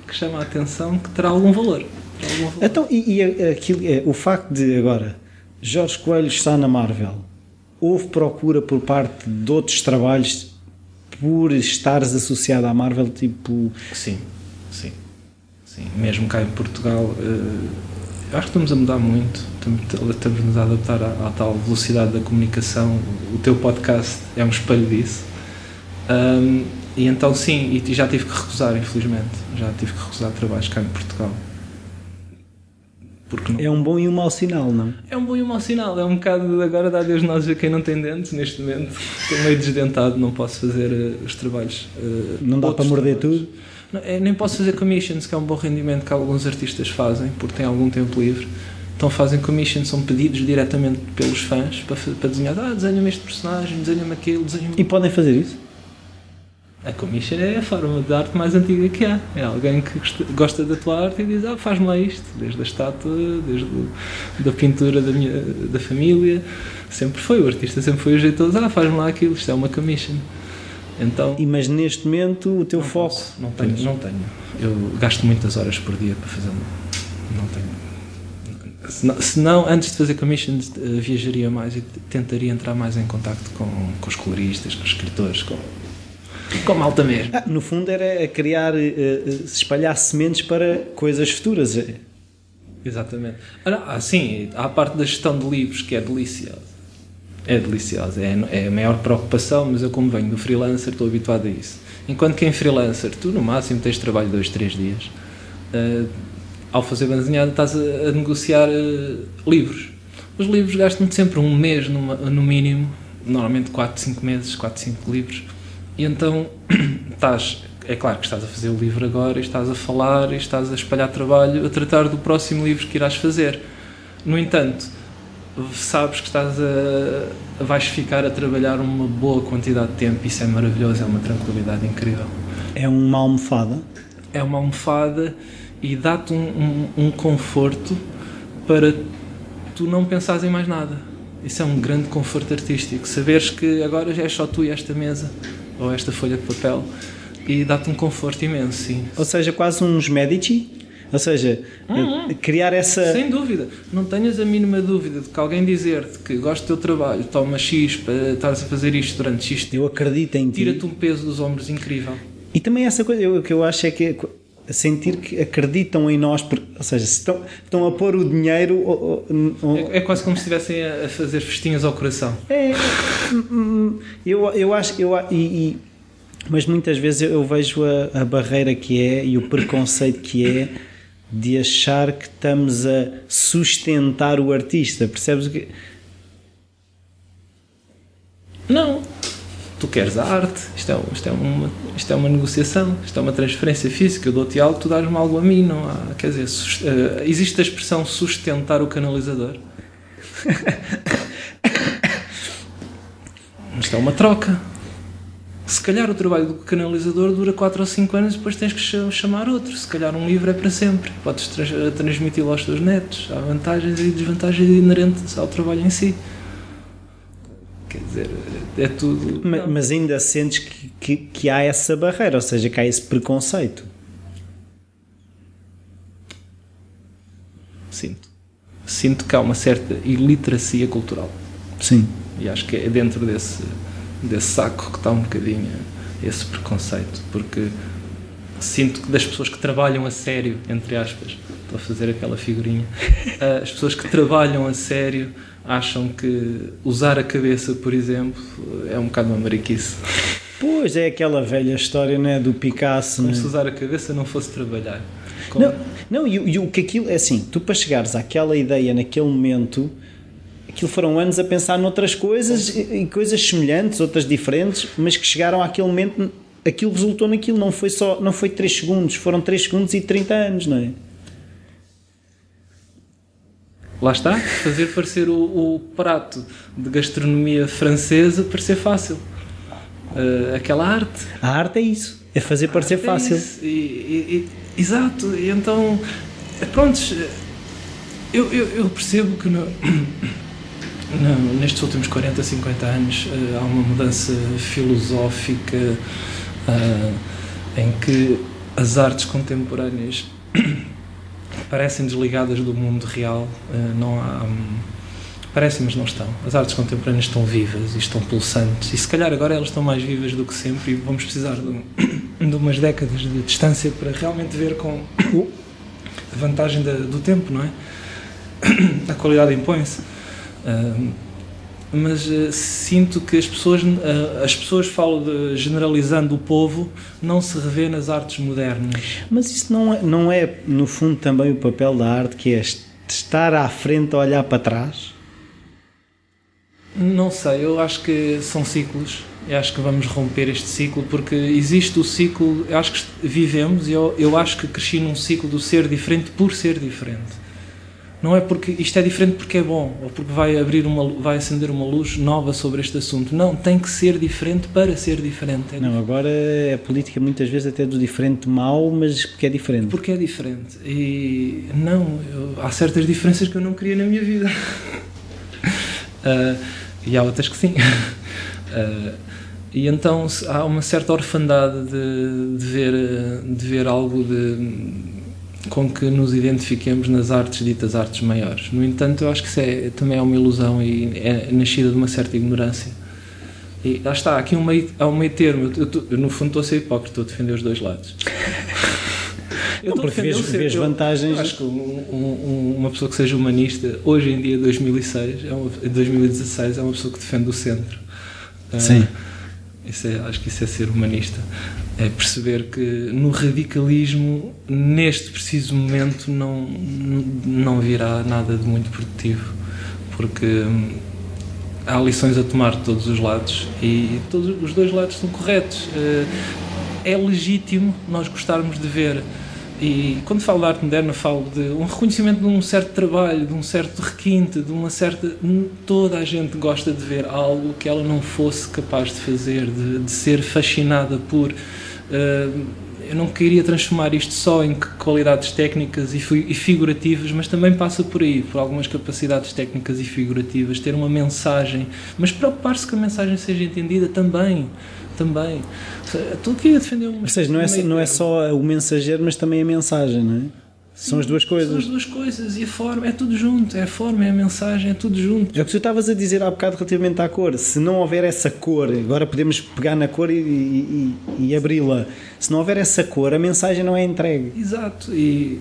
que chama a atenção que terá algum valor. Terá algum valor. Então, e, e aquilo, é, o facto de agora Jorge Coelho está na Marvel, houve procura por parte de outros trabalhos por estares associado à Marvel, tipo. Sim, sim, sim. Mesmo cá em Portugal, eh, acho que estamos a mudar muito. Estamos a adaptar à, à, tal velocidade da comunicação. O teu podcast é um espelho disso. Um, e então, sim, e já tive que recusar, infelizmente. Já tive que recusar trabalhos cá em Portugal. Não... É um bom e um mau sinal, não? É um bom e um mau sinal. É um bocado agora dá Deus nós a quem não tem dentes neste momento. Estou meio desdentado, não posso fazer uh, os trabalhos. Uh, não dá para morder trabalhos. tudo? Não, é, nem posso fazer commissions, que é um bom rendimento que alguns artistas fazem, porque têm algum tempo livre. Então fazem commissions, são pedidos diretamente pelos fãs para, para desenhar. Ah, desenha-me este personagem, desenha-me aquele, desenha-me. E podem fazer isso? A commission é a forma de arte mais antiga que há. É alguém que gosta da tua arte e diz: Ah, faz-me lá isto. Desde a estátua, desde o, da pintura da, minha, da família. Sempre foi. O artista sempre foi jeitoso: Ah, faz-me lá aquilo. Isto é uma commission. Então, e mas neste momento o teu não foco. Posso, não tenho, não tenho. Eu gasto muitas horas por dia para fazer. Não tenho. Se não, antes de fazer commissions, uh, viajaria mais e tentaria entrar mais em contacto com, com os coloristas, com os escritores, com, com malta mesmo. Ah, no fundo era criar, uh, espalhar sementes para coisas futuras. Exatamente. Ah, sim, há a parte da gestão de livros que é deliciosa. É deliciosa, é, é a maior preocupação, mas eu como venho do freelancer estou habituado a isso. Enquanto que em freelancer tu no máximo tens trabalho dois, três dias. Uh, ao fazer bandezinhada estás a, a negociar uh, livros. Os livros gastam sempre um mês no, no mínimo, normalmente 4, 5 meses, 4, 5 livros. E então estás, é claro que estás a fazer o livro agora, e estás a falar, e estás a espalhar trabalho, a tratar do próximo livro que irás fazer. No entanto, sabes que estás a, vais ficar a trabalhar uma boa quantidade de tempo, isso é maravilhoso, é uma tranquilidade incrível. É uma almofada? É uma almofada e dá-te um, um, um, conforto para tu não pensares em mais nada. Isso é um grande conforto artístico. Saberes que agora já é só tu e esta mesa ou esta folha de papel e dá-te um conforto imenso, sim. Ou seja, quase uns Medici. Ou seja, uhum. criar essa. Sem dúvida. Não tenhas a mínima dúvida de que alguém dizer-te que gosta do teu trabalho, toma X para estares a fazer isto durante X tempo. Eu acredito em ti. Tira-te um peso dos ombros incrível. E também essa coisa, o que eu acho é que sentir que acreditam em nós, porque, ou seja, estão, estão a pôr o dinheiro. Ou, ou, é, é, quase como se estivessem a, fazer festinhas ao coração. É, eu, eu acho. Eu, e, e, mas muitas vezes eu vejo a, a barreira que é e o preconceito que é de achar que estamos a sustentar o artista. Percebes que. Não, tu queres a arte, isto é, isto é, uma, isto é uma negociação, isto é uma transferência física, eu dou-te algo, tu dás-me algo a mim, não há, quer dizer, uh, existe a expressão sustentar o canalizador. isto é uma troca. Se calhar o trabalho do canalizador dura 4 ou 5 anos depois tens que chamar outro. Se calhar um livro é para sempre. Podes transmiti-lo aos teus netos. Há vantagens e desvantagens inerentes ao trabalho em si. Quer dizer, é tudo. Mas, mas ainda sentes que, que, que, há essa barreira, ou seja, que há esse preconceito. Sinto. Sinto que há uma certa iliteracia cultural. Sim. E acho que é dentro desse, desse saco que está um bocadinho esse preconceito, porque sinto que das pessoas que trabalham a sério, entre aspas, estou a fazer aquela figurinha, as pessoas que trabalham a sério acham que usar a cabeça, por exemplo, é um bocado uma mariquice. Pois, é aquela velha história né, do Picasso. Como né? se usar a cabeça não fosse trabalhar. Como... Não, não e, e o que aquilo é assim, tu para chegares àquela ideia naquele momento, aquilo foram anos a pensar noutras coisas e coisas semelhantes, outras diferentes, mas que chegaram àquele momento, aquilo resultou naquilo, não foi só, não foi 3 segundos, foram 3 segundos e 30 anos, não é? Lá está, fazer parecer o, o prato de gastronomia francesa parecer fácil. Uh, aquela arte. A arte é isso, é fazer parecer é fácil. E, e, e, exato, e então, prontos, eu, eu, eu percebo que no, no, nestes últimos 40, 50 anos uh, há uma mudança filosófica uh, em que as artes contemporâneas parecem desligadas do mundo real, uh, não há. Um, parecem, mas não estão. As artes contemporâneas estão vivas e estão pulsantes, e se calhar agora elas estão mais vivas do que sempre, e vamos precisar de, de umas décadas de distância para realmente ver com a vantagem da, do tempo, não é? A qualidade impõe-se. Uh, mas uh, sinto que as pessoas, uh, as pessoas falam de generalizando o povo, não se revê nas artes modernas. Mas isso não é, não é, no fundo, também o papel da arte, que é estar à frente a olhar para trás? Não sei, eu acho que são ciclos. Eu acho que vamos romper este ciclo porque existe o ciclo. Eu acho que vivemos e eu, eu acho que cresci num ciclo do ser diferente por ser diferente. Não é porque isto é diferente porque é bom ou porque vai abrir uma, vai acender uma luz nova sobre este assunto. Não, tem que ser diferente para ser diferente. É não, agora a política muitas vezes até do diferente mau, mas porque é diferente. Porque é diferente. E não, eu, há certas diferenças que eu não queria na minha vida. uh, e há outras que sim. Uh, e então há uma certa orfandade de, de, ver, de ver algo de com que nos identifiquemos nas artes ditas artes maiores. No entanto, eu acho que isso é, também é uma ilusão e é nascida de uma certa ignorância. E lá está, aqui um meio, há um meio termo. Eu, eu, eu, no fundo, estou a ser hipócrita, estou a defender os dois lados. eu não, porque vês, vês vantagens. acho que um, um, uma pessoa que seja humanista, hoje em dia, 2006, é uma, 2016, é uma pessoa que defende o centro. Sim. Uh, é, acho que isso é ser humanista é perceber que no radicalismo, neste preciso momento, não, não virá nada de muito produtivo, porque hum, há lições a tomar de todos os lados e todos os dois lados são corretos. Eh, é legítimo nós gostarmos de ver e quando falo de arte moderna, falo de um reconhecimento de um certo trabalho, de um certo requinte, de uma certa. Toda a gente gosta de ver algo que ela não fosse capaz de fazer, de, de ser fascinada por. Uh, eu não queria transformar isto só em qualidades técnicas e figurativas, mas também passa por aí, por algumas capacidades técnicas e figurativas, ter uma mensagem, mas preocupar-se que a mensagem seja entendida também também. Estou aqui a defender uma. Ou seja, não é, não é só o mensageiro, mas também a mensagem, não é? Sim, são as duas coisas. São as duas coisas e a forma, é tudo junto. É a forma, é a mensagem, é tudo junto. É o que tu estavas a dizer há bocado relativamente à cor. Se não houver essa cor, agora podemos pegar na cor e, e, e abri-la. Se não houver essa cor, a mensagem não é entregue. Exato. E,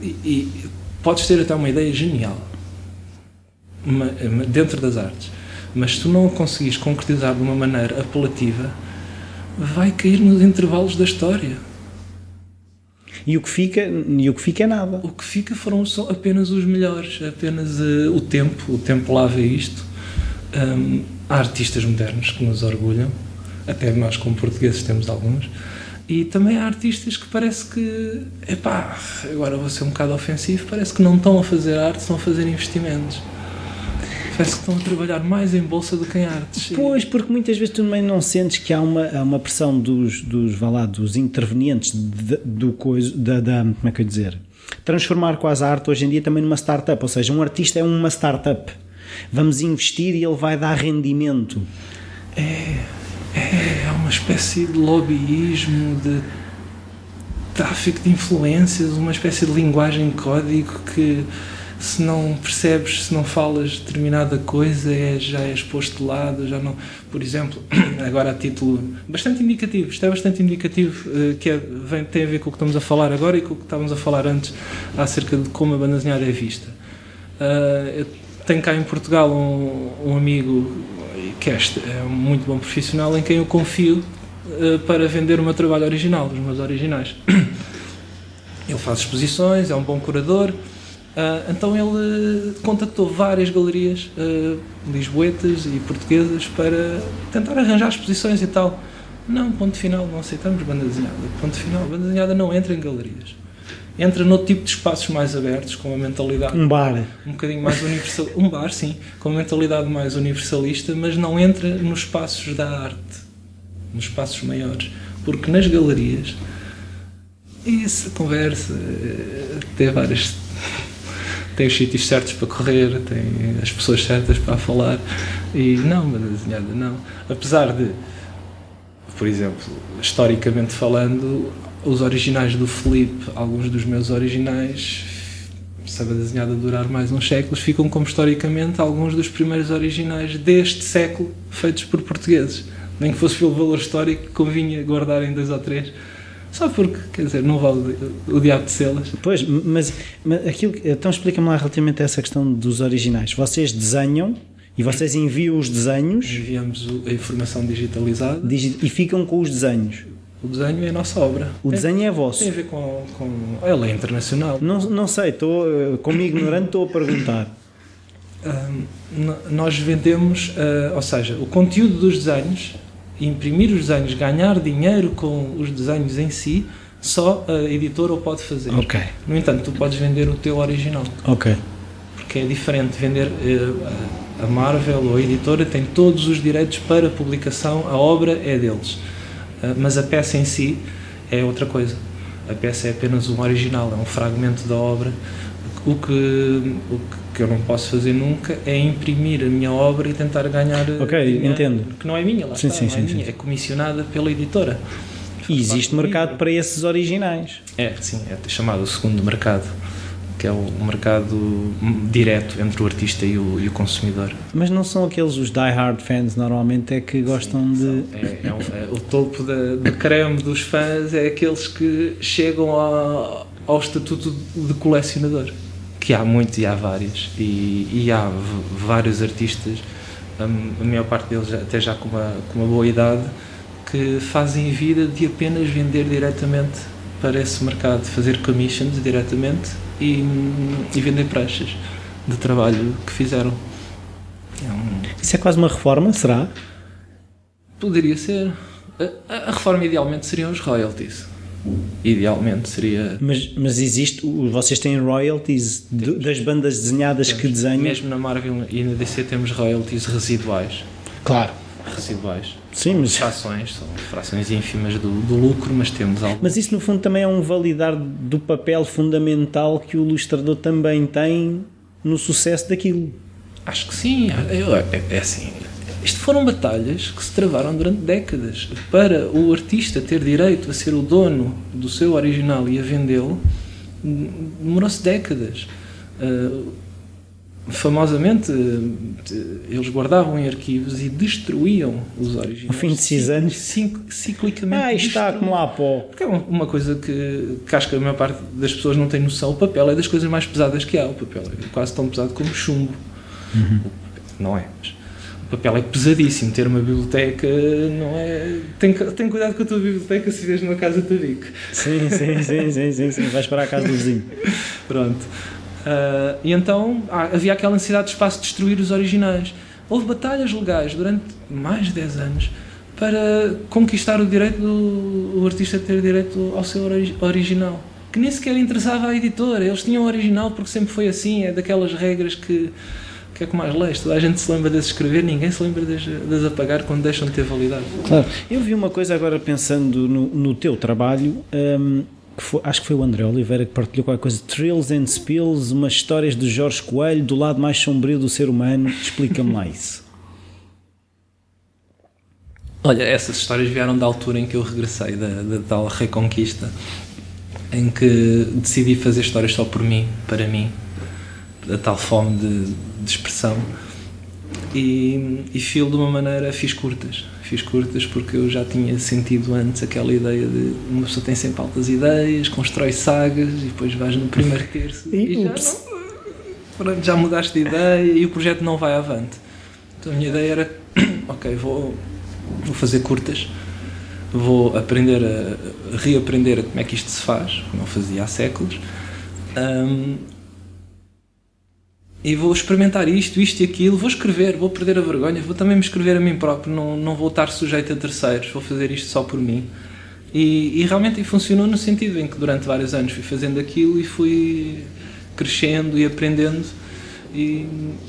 e podes ter até uma ideia genial dentro das artes mas se tu não o conseguires concretizar de uma maneira apelativa, vai cair nos intervalos da história. E o que fica, e o que fica é nada. O que fica foram só apenas os melhores, apenas uh, o tempo, o tempo lava isto. Um, há artistas modernos que nos orgulham, até nós como portugueses temos alguns, e também há artistas que parece que, epá, agora vou ser um bocado ofensivo, parece que não estão a fazer arte, estão a fazer investimentos. Parece que estão a trabalhar mais em bolsa do que em artes. Pois, porque muitas vezes tu também não sentes que há uma, há uma pressão dos, dos, vá lá, dos intervenientes de, do coisa, da, da, como é que eu dizer? Transformar quase a arte hoje em dia também numa startup, ou seja, um artista é uma startup. Vamos investir e ele vai dar rendimento. É, é, é uma espécie de lobbyismo, de tráfico de influências, uma espécie de linguagem código que se não percebes, se não falas determinada coisa, é, já és posto de lado, já não. Por exemplo, agora a título bastante indicativo, isto é bastante indicativo, eh, que é, vem, tem a ver com o que estamos a falar agora e com o que estávamos a falar antes acerca de como a banda desenhada é vista. Uh, eu tenho cá em Portugal um, um amigo que é, é um muito bom profissional em quem eu confio para vender o meu trabalho original, os meus originais. Ele faz exposições, é um bom curador Uh, então ele contactou várias galerias uh, lisboetas e portuguesas para tentar arranjar exposições e tal. Não, ponto final, não aceitamos banda desenhada. Ponto final, banda desenhada não entra em galerias. Entra no tipo de espaços mais abertos, com uma mentalidade. Um bar. Um bocadinho mais universal. Um bar, sim, com uma mentalidade mais universalista, mas não entra nos espaços da arte, nos espaços maiores. Porque nas galerias. Isso, conversa, eh, tem várias tem os sítios certos para correr, tem as pessoas certas para falar. E não, banda desenhada, não. Apesar de, por exemplo, historicamente falando, os originais do Felipe, alguns dos meus originais, se a desenhada durar mais uns séculos, ficam como historicamente alguns dos primeiros originais deste século feitos por portugueses. Nem que fosse pelo valor histórico, convinha guardar em dois ou três só porque, quer dizer, não vale o diabo de selas. Pois, mas, mas aquilo, então explica-me lá relativamente a essa questão dos originais. Vocês desenham e vocês enviam os desenhos. Enviamos a informação digitalizada. e ficam com os desenhos. O desenho é a nossa obra. O tem, desenho é vosso. Tem a ver com. com ela é internacional. Não, não sei, estou, eh, como ignorante, estou a perguntar. Um, nós vendemos, uh, ou seja, o conteúdo dos desenhos imprimir os desenhos, ganhar dinheiro com os desenhos em si, só a editora o pode fazer. Ok. No entanto, tu podes vender o teu original. Ok. que é diferente vender uh, a Marvel ou a editora tem todos os direitos para publicação, a obra é deles, uh, mas a peça em si é outra coisa. A peça é apenas um original, é um fragmento da obra. O que, o que eu não posso fazer nunca é imprimir a minha obra e tentar ganhar. Ok, entendo. Que não é minha, lá sim, está, sim, é sim, minha, sim. é comissionada pela editora. E existe mercado para esses originais. É, sim, é chamado o segundo mercado, que é o mercado direto entre o artista e o, e o consumidor. Mas não são aqueles os die-hard fans normalmente é que gostam de. É, é, o, é o topo da, do creme dos fãs, é aqueles que chegam ao, ao estatuto de colecionador. Que há muitos e há vários. E, e há vários artistas, a, a maior parte deles até já com uma, com uma boa idade, que fazem vida de apenas vender diretamente para esse mercado, fazer commissions diretamente e, e vender pranchas de trabalho que fizeram. É um, Isso é quase uma reforma, será? Poderia ser. A, a reforma idealmente seriam os royalties. Idealmente seria. Mas, mas existe, vocês têm royalties de- das bandas desenhadas que desenham? Mesmo na Marvel e na DC temos royalties residuais. Claro. Residuais. Sim, mas, Frações, são frações ínfimas do, do lucro, mas temos algo. mas isso no fundo também é um validar do papel fundamental que o ilustrador também tem no sucesso daquilo. Acho que sim. Eu- é, é assim. Isto foram batalhas que se travaram durante décadas. Para o artista ter direito a ser o dono do seu original e a vendê-lo, demorou-se décadas. Uh, famosamente, uh, eles guardavam em arquivos e destruíam os originais. Ao fim de seis anos? Ciclicamente. Ah, está destruíam. acumular pó. Porque é uma- coisa que, que acho que a maior parte das pessoas não tem noção. O papel é das coisas mais pesadas que há. O papel é quase tão pesado como chumbo. O- Não é? Mas papel é pesadíssimo. Ter uma biblioteca não é. Tem, tem cuidado com a tua biblioteca se vês numa casa tabique. Sim, sim, sim, sim, sim, sim. Vais para a casa do vizinho. Pronto. Ah, e então ah, havia aquela necessidade de espaço de destruir os originais. Houve batalhas legais durante mais de 10 anos para conquistar o direito do o artista ter direito ao seu ori- original. Que nem sequer interessava à editora. Eles tinham o original porque sempre foi assim. É daquelas regras que. Que é que mais leste? Toda a gente se lembra de escrever, ninguém se lembra de apagar quando deixam de ter validade. Claro. Eu vi uma coisa agora pensando no, no teu trabalho, hum, que foi- acho que foi o André Oliveira que partilhou qualquer coisa, Thrills and Spills, umas histórias de Jorge Coelho do lado mais sombrio do ser humano. Explica-me lá isso. Olha, essas histórias vieram da altura em que eu regressei da, da tal reconquista, em que decidi fazer histórias só por mim, para mim, da tal fome de, de expressão. E, e filo de uma maneira, fiz curtas. Fiz curtas porque eu já tinha sentido antes aquela ideia de uma pessoa tem sempre altas ideias, constrói sagas e depois vais no primeiro terço E e, já, não, pronto, já mudaste de ideia e o projeto não vai avante. Então a minha ideia era, ok, vou, vou fazer curtas, vou aprender a, a reaprender a como é que isto se faz, que não fazia há séculos, hum, e vou experimentar isto, isto e aquilo, vou escrever, vou perder a vergonha, vou também me escrever a mim próprio, não, não vou estar sujeito a terceiros, vou fazer isto só por mim. E, e realmente funcionou no sentido em que durante vários anos fui fazendo aquilo e fui crescendo e aprendendo e,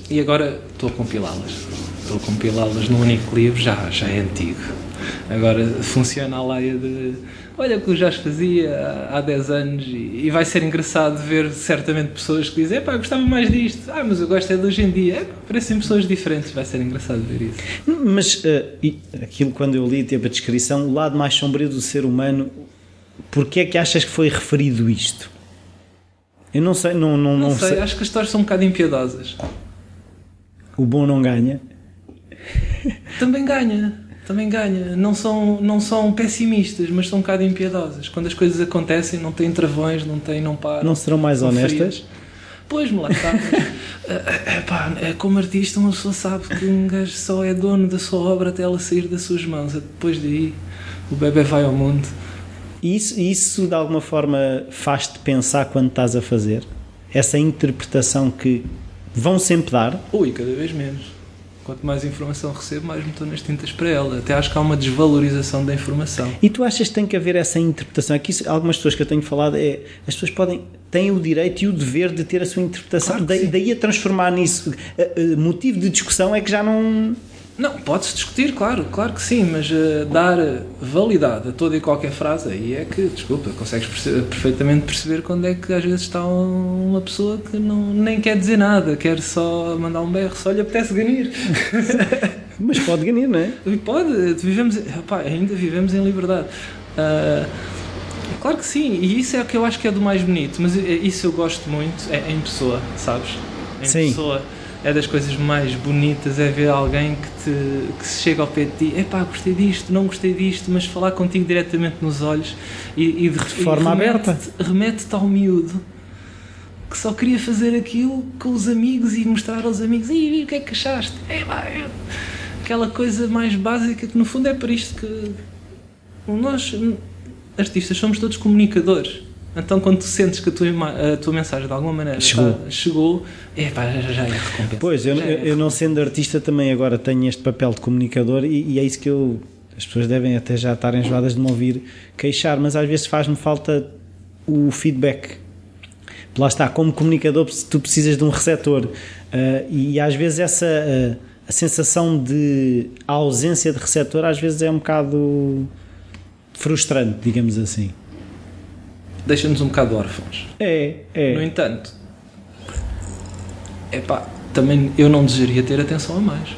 e agora estou a compilá-las. Estou a compilá-las num único livro, já, já é antigo. Agora funciona a leia de olha o que o Jorge fazia há, há 10 anos e, e vai ser engraçado ver certamente pessoas que dizem pá, gostava mais disto, ah, mas eu gosto é de hoje em dia. Epá, parecem pessoas diferentes, vai ser engraçado ver isso. Mas e aquilo quando eu li teve a descrição, o lado mais sombrio do ser humano, porquê é que achas que foi referido isto? Eu não sei, não, não, Não, não sei, sei. acho que as histórias são um bocado impiedosas. O bom não ganha. Também ganha, também ganha. Não são, não são pessimistas, mas são um bocado impiedosas. Quando as coisas acontecem, não têm travões, não têm, não param. Não serão mais honestas? frias. Pois, me lá está. é, pá, é, como artista, uma pessoa sabe que um gajo só é dono da sua obra até ela sair das suas mãos. Depois daí, o bebê vai ao mundo. E isso, isso de alguma forma faz-te pensar quando estás a fazer? Essa interpretação que vão sempre dar, Ui, cada vez menos. Quanto mais informação recebo, mais meto nas tintas para ela. Até acho que há uma desvalorização da informação. E tu achas que tem que haver essa interpretação? Aqui, algumas pessoas que eu tenho falado, é, as pessoas podem, têm o direito e o dever de ter a sua interpretação. Claro daí a transformar nisso. eh, eh, motivo de discussão é que já não. Não, pode-se discutir, claro, claro que sim, mas eh, dar validade a toda e qualquer frase, aí é que, desculpa, consegues perce- perfeitamente perceber quando é que às vezes está um- uma pessoa que não, nem quer dizer nada, quer só mandar um berro, só lhe apetece ganir. Mas pode ganhar, não é? Pode, vivemos, epá, ainda vivemos em liberdade. Ah, claro que sim, e isso é o que eu acho que é do mais bonito, mas é- isso eu gosto muito, é em pessoa, sabes? Em Sim. pessoa. É das coisas mais bonitas, é ver alguém que, te, que se chega ao pé de ti, epá, gostei disto, não gostei disto, mas falar contigo diretamente nos olhos e, e de, forma e remete-te- aberta. Remete-te ao miúdo que só queria fazer aquilo com os amigos e mostrar aos amigos, e o que é que achaste? Epá, eu- aquela coisa mais básica que no fundo é para isto que nós artistas somos todos comunicadores então quando tu sentes que a tua, a tua mensagem de alguma maneira Chegou. está- chegou é pá, já, já é recompensa Pois, eu, é eu, não sendo artista também agora tenho este papel de comunicador e, e é isso que eu. As pessoas devem até já estar enjoadas de me ouvir queixar, mas às vezes faz-me falta o feedback. Lá está, como comunicador, tu precisas de um receptor ah, e às vezes essa ah, a sensação de ausência de receptor às vezes é um bocado frustrante, digamos assim. Deixa-nos um bocado órfãos É, no é. entanto é pá, também eu não desejaria ter atenção a mais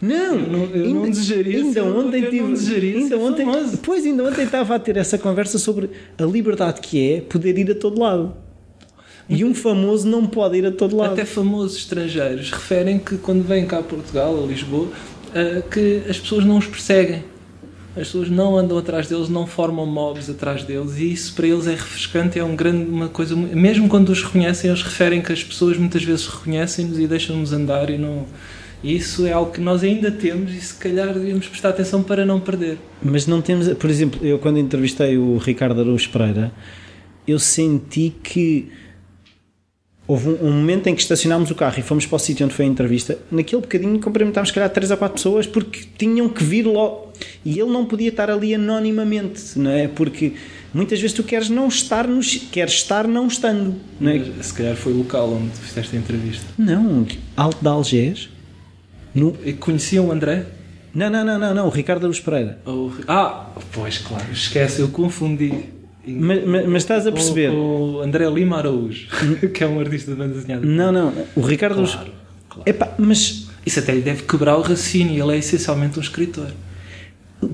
Não, Eu não- eu não desejaria ainda ser- ontem eu tive, não desejaria ainda ontem, famoso. pois ainda ontem estava a ter essa conversa sobre a liberdade que é poder ir a todo lado. E um famoso não pode ir a todo lado. Até famosos estrangeiros referem que quando vêm cá a Portugal, a Lisboa, ah, que as pessoas não os perseguem. As pessoas não andam atrás deles, não formam mobs atrás deles e isso para eles é refrescante, é um grande, uma coisa. Mesmo quando os reconhecem, eles referem que as pessoas muitas vezes reconhecem-nos e deixam-nos andar e não. Isso é algo que nós ainda temos e se calhar devíamos prestar atenção para não perder. Mas não temos, por exemplo, eu quando entrevistei o Ricardo Araújo Pereira, eu senti que houve um, um momento em que estacionámos o carro e fomos para o sítio onde foi a entrevista. Naquele bocadinho cumprimentámos, se calhar, três ou quatro pessoas porque tinham que vir logo. E ele não podia estar ali anonimamente, não é? Porque muitas vezes tu queres não estar, no, queres estar não estando, não é? Mas, se calhar foi o local onde fizeste a entrevista. Não, Alto de Algés. No, conheciam o André? não, não, não, não, não, o Ricardo Araújo Pereira. Ou- Ah, pois claro, esquece, eu confundi. Mas, mas- mas estás a perceber? O, o André Lima Araújo, que é um artista de banda desenhada. Não, não, o Ricardo Araújo. Claro, claro. Epá, mas Isso até lhe deve quebrar o raciocínio, ele é essencialmente um escritor.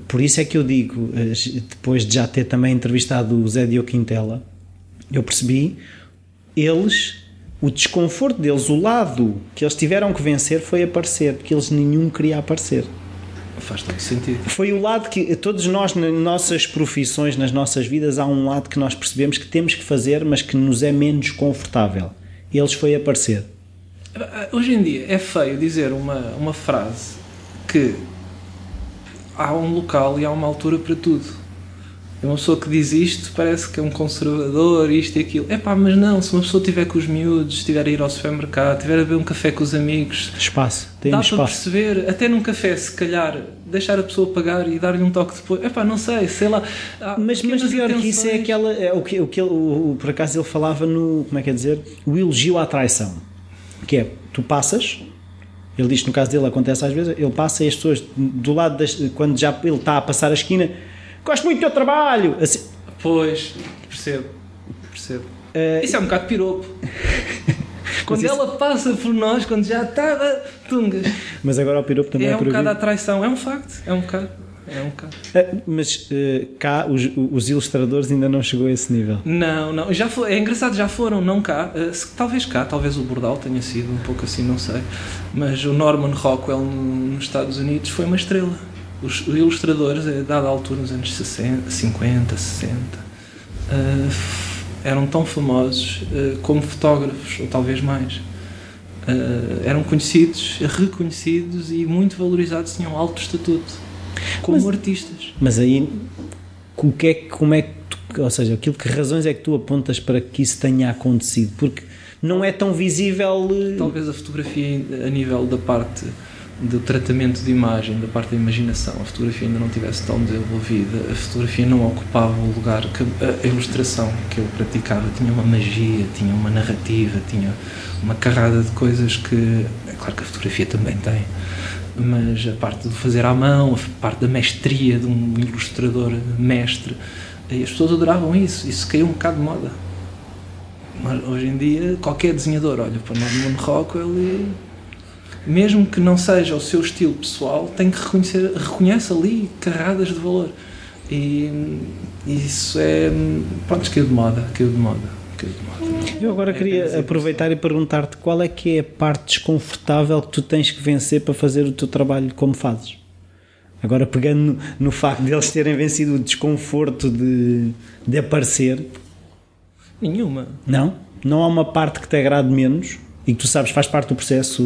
por isso é que eu digo, eh, depois de já ter também entrevistado o Zé Diogo Quintela, eu percebi, eles, o desconforto deles, o lado que eles tiveram que vencer foi aparecer, porque eles nenhum queria aparecer. Faz todo sentido. Foi o lado que todos nós, nas nossas profissões, nas nossas vidas, há um lado que nós percebemos que temos que fazer, mas que nos é menos confortável. Eles foi aparecer. Hoje em dia é feio dizer uma, uma frase que há um local e há uma altura para tudo. E Uma pessoa que diz isto parece que é um conservador, isto e aquilo. É pá, mas não, se uma pessoa estiver com os miúdos, estiver a ir ao supermercado, estiver a beber um café com os amigos, Espaço, tem dá para espaço. perceber, até num café, se calhar, deixar a pessoa pagar e dar-lhe um toque depois. É pá, não sei, sei lá. Mas, mas pior que isso é aquela. É, o que, o que ele, o- o- por acaso ele falava no. Como é que é dizer? O elogio à traição. Que é, tu passas, ele diz que no caso dele acontece às vezes, ele passa e as pessoas do lado das. Quando já ele está a passar a esquina, gosto muito do teu trabalho! Assim, Pois, percebo, percebo. Eh, Isso é um bocado piropo. quando ela passa por nós, quando já está, ah, tungas. mas agora o piropo também é, É um por bocado a traição, é um facto, é um bocado. É um bocado. Eh, Mas eh, cá os, os ilustradores ainda não chegou a esse nível. Não, não, já foi, é engraçado, já foram, não cá, eh, se- talvez cá, talvez o Bordal tenha sido um pouco assim, não sei, mas o Norman Rockwell no- nos Estados Unidos foi uma estrela. Os ilustradores, a dada altura, nos anos 60, 50, 60, eh, f- eram tão famosos eh, como fotógrafos, ou talvez mais. Eh, eram conhecidos, reconhecidos e muito valorizados, tinham alto estatuto, como Mas- artistas. Mas aí, o que é, que- como é que tu, ou seja, aquilo que razões é que tu apontas para que isso tenha acontecido? Porque não é tão visível. eh, Talvez a fotografia a nível da parte do tratamento de imagem, da parte da imaginação, a fotografia ainda não tivesse tão desenvolvida, a fotografia não ocupava o lugar que a ilustração que eu praticava tinha uma magia, tinha uma narrativa, tinha uma carrada de coisas que, é claro que a fotografia também tem, mas a parte de fazer à mão, a parte da mestria de um ilustrador mestre, as pessoas adoravam isso, isso caiu um bocado de moda. Mas hoje em dia, qualquer desenhador olha para o Norman Rockwell e mesmo que não seja o seu estilo pessoal, tem que reconhecer, reconhece ali carradas de valor. E isso é. Pronto, caiu de moda, caiu de moda. Caiu de moda. Eu agora É queria aproveitar e perguntar-te qual é que é a parte desconfortável que tu tens que vencer para fazer o teu trabalho como fazes. Agora pegando no, no facto de eles terem vencido o desconforto de, de aparecer, Nenhuma. não? Não há uma parte que te agrade menos e que tu sabes faz parte do processo.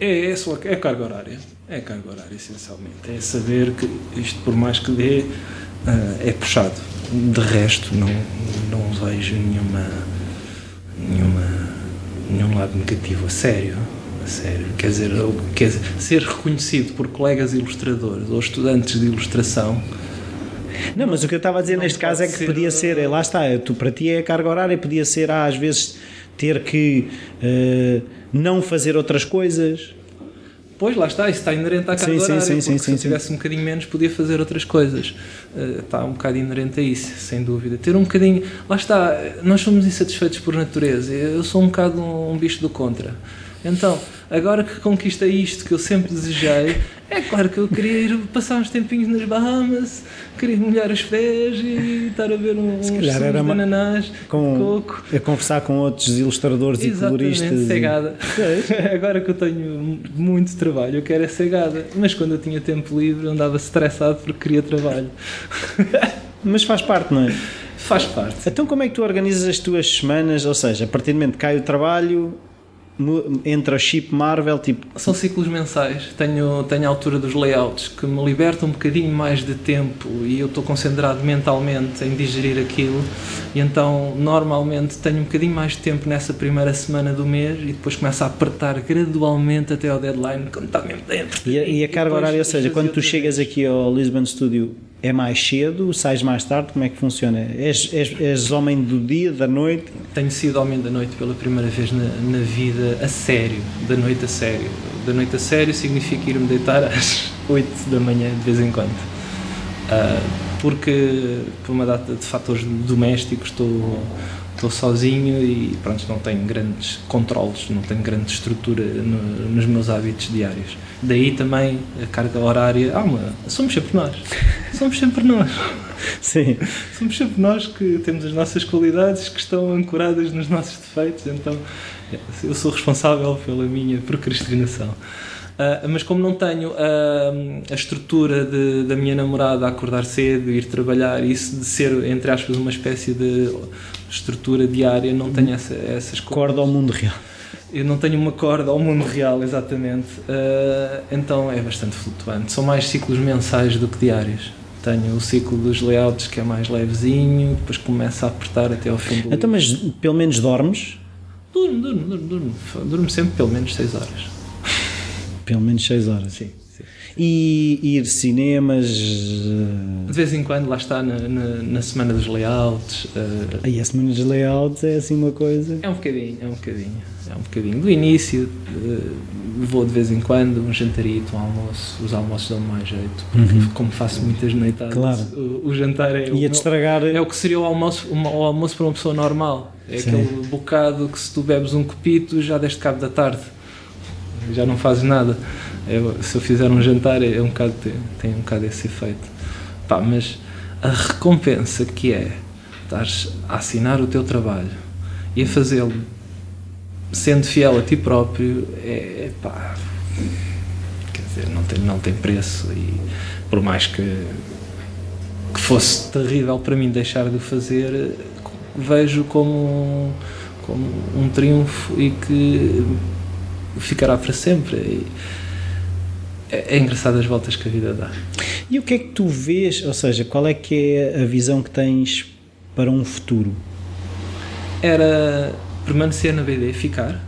É, é, só, é carga horária. É carga horária, essencialmente. É saber que isto, por mais que dê, ah, é puxado. De resto, não, não vejo nenhuma, nenhuma, nenhum lado negativo. A sério. A sério. Quer dizer, quer dizer, ser reconhecido por colegas ilustradores ou estudantes de ilustração Não, mas o que eu estava a dizer Não neste caso é que ser- podia ser, é, lá está, tu, para ti é a carga horária, podia ser ah, às vezes ter que eh, não fazer outras coisas. Pois, lá está, isso está inerente à carga Sim, sim, horária, sim, porque sim, se sim, eu sim. tivesse um bocadinho menos podia fazer outras coisas. Eh, está um bocado inerente a isso, sem dúvida. Ter um bocadinho... Lá está, nós somos insatisfeitos por natureza. Eu sou um bocado um, um bicho do contra. Então, agora que conquistei isto que eu sempre desejei, é claro que eu queria ir passar uns tempinhos nas Bahamas, queria molhar os pés e estar a ver um, uns calhar sumos era de uma- ananás, Com, coco. a conversar com outros ilustradores e Exatamente, coloristas. e- cegada. Agora que eu tenho muito trabalho, eu quero é cegada. Mas quando eu tinha tempo livre, andava estressado porque queria trabalho. Mas faz parte, não é? Faz parte. Então, como é que tu organizas as tuas semanas? Ou seja, a partir do momento que cai o trabalho, entra o chip Marvel, tipo, São ciclos mensais. Tenho, tenho a altura dos layouts que me libertam um bocadinho mais de tempo e eu estou concentrado mentalmente em digerir aquilo. E então, normalmente, tenho um bocadinho mais de tempo nessa primeira semana do mês e depois começo a apertar gradualmente até ao deadline, quando está mesmo dentro. E a, e a carga horária, ou seja, quando tu chegas vez. aqui ao Lisbon Studio, é mais cedo, sais mais tarde, como é que funciona? És, és, és homem do dia, da noite? Tenho sido homem da noite pela primeira vez na, na vida a sério, da noite a sério. Da noite a sério significa ir-me deitar às 8 da manhã de vez em quando. Ah, porque por uma data de fatores domésticos estou, estou sozinho e pronto, não tenho grandes controles, não tenho grande estrutura no- nos meus hábitos diários. Daí também a carga horária. Ah, somos sempre nós. Somos sempre nós. Sim. Somos sempre nós que temos as nossas qualidades que estão ancoradas nos nossos defeitos, então eu sou responsável pela minha procrastinação. Ah, mas como não tenho ah, a estrutura de- da minha namorada a acordar cedo, ir trabalhar, isso de ser, entre aspas, uma espécie de estrutura diária, não tenho essa, essas coisas. Corda ao mundo real. Eu não tenho uma corda ao mundo real, exatamente. Ah, então é bastante flutuante. São mais ciclos mensais do que diários. Tenho o ciclo dos layouts que é mais levezinho, depois começa a apertar até ao fim do Então, mas pelo menos dormes? Durmo, durmo, durmo, durmo. Durmo sempre pelo menos 6 horas. Pelo menos 6 horas. Sim, sim. E ir cinemas. eh, De vez em quando, lá está na, na, na semana dos layouts. ah, Aí a semana de layouts é assim uma coisa. É um bocadinho, é um bocadinho, é um bocadinho. Do início, eh, vou de vez em quando, um jantarito, um almoço, os almoços dão mais jeito, porque como faço muitas noitadas, Uhum. Claro. o, o jantar é o, Ia-te meu- estragar. é o que seria o almoço, o, o almoço para uma pessoa normal. É Sim. aquele bocado que se tu bebes um copito já deste cabo da tarde, já não fazes nada. Eu- se eu fizer um jantar é um bocado, tem, tem um bocado esse efeito. Pá, mas a recompensa que é estares a assinar o teu trabalho e a fazê-lo sendo fiel a ti próprio é, é pá, quer dizer, não tem, não tem preço e por mais que, que fosse terrível para mim deixar de o fazer, vejo como, como um triunfo e que ficará para sempre. E é, é engraçado as voltas que a vida dá. E o que é que tu vês? Ou seja, qual é que é a visão que tens para um futuro? Era permanecer na BD, ficar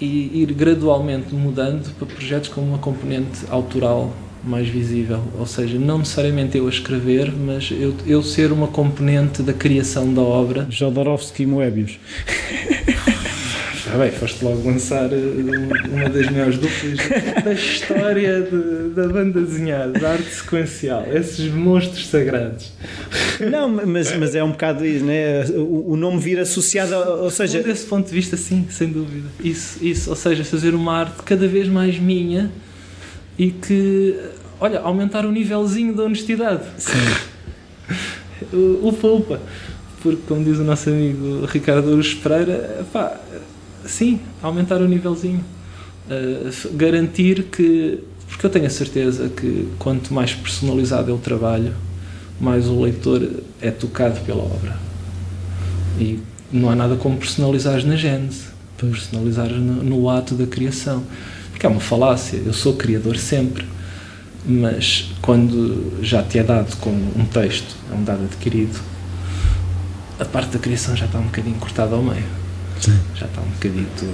e ir gradualmente mudando para projetos com uma componente autoral mais visível, ou seja, não necessariamente eu a escrever, mas eu, eu ser uma componente da criação da obra. Jodorowsky e Moebius. Ah, bem, foste logo lançar eh, uma das melhores duplas da história de, da banda desenhada, da arte sequencial, esses monstros sagrados. Não, mas, mas é um bocado isso, né? o, o nome vir associado, ou seja. Desse ponto de vista, sim, sem dúvida. Isso, isso, ou seja, fazer uma arte cada vez mais minha e que, olha, aumentar o nívelzinho da honestidade. Sim. upa, upa. Porque, como diz o nosso amigo Ricardo Ouros Pereira, pá, sim, aumentar o nívelzinho. Uh, garantir que. Porque eu tenho a certeza que quanto mais personalizado é o trabalho, mais o leitor é tocado pela obra. E não há nada como personalizar na gênese, personalizar no, no ato da criação. Porque é uma falácia, eu sou criador sempre, mas quando já te é dado como um texto, é um dado adquirido, a parte da criação já está um bocadinho cortada ao meio. Sim. Já está um bocadito.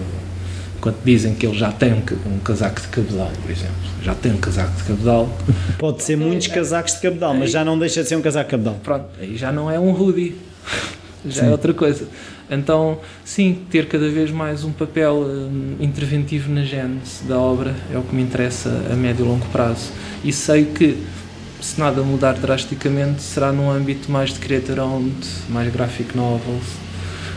Quando dizem que ele já tem um, casaco de cabedal, por exemplo, já tem um casaco de cabedal. Pode ser muitos é, casacos de cabedal, mas já não deixa de ser um casaco de cabedal. Pronto, aí já não é um hoodie, já é sim. é outra coisa. Então, sim, ter cada vez mais um papel um, interventivo na gênese da obra é o que me interessa a médio e longo prazo. E sei que, se nada mudar drasticamente, será num âmbito mais de creator owned, mais graphic novels,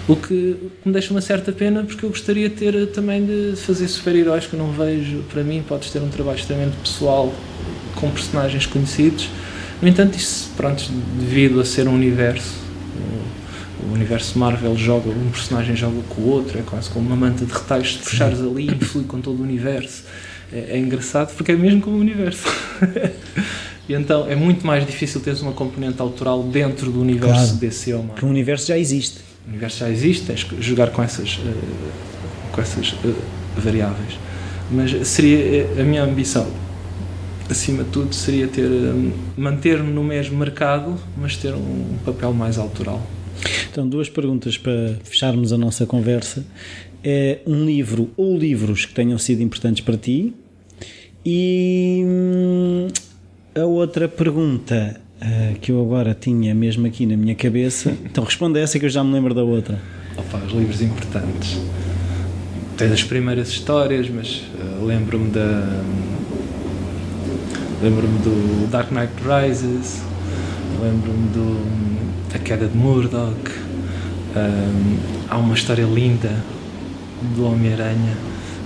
o que me deixa uma certa pena porque eu gostaria de ter também de fazer super-heróis que eu não vejo. Para mim, podes ter um trabalho extremamente pessoal com personagens conhecidos. No entanto, isso, pronto, devido a ser um universo, o universo Marvel joga, um personagem joga com o outro, é quase como uma manta de retalhos, se puxares ali e flui com todo o universo. É, é engraçado porque é mesmo como o universo. e então é muito mais difícil teres uma componente autoral dentro do universo claro, DC ou Marvel. Porque o universo já existe. O universo já existe, tens que jogar com essas, uh, com essas uh, variáveis. Mas seria a minha ambição acima de tudo, seria ter manter-me no mesmo mercado, mas ter um papel mais autoral. Então, duas perguntas para fecharmos a nossa conversa. É um livro ou livros que tenham sido importantes para ti e hum, a outra pergunta uh, que eu agora tinha mesmo aqui na minha cabeça. Então, responda essa que eu já me lembro da outra. Opa, os livros importantes. Tens as primeiras histórias, mas uh, lembro-me da. Lembro-me do Dark Knight Rises, lembro-me do A Queda de Murdoch. Um, há uma história linda do Homem-Aranha,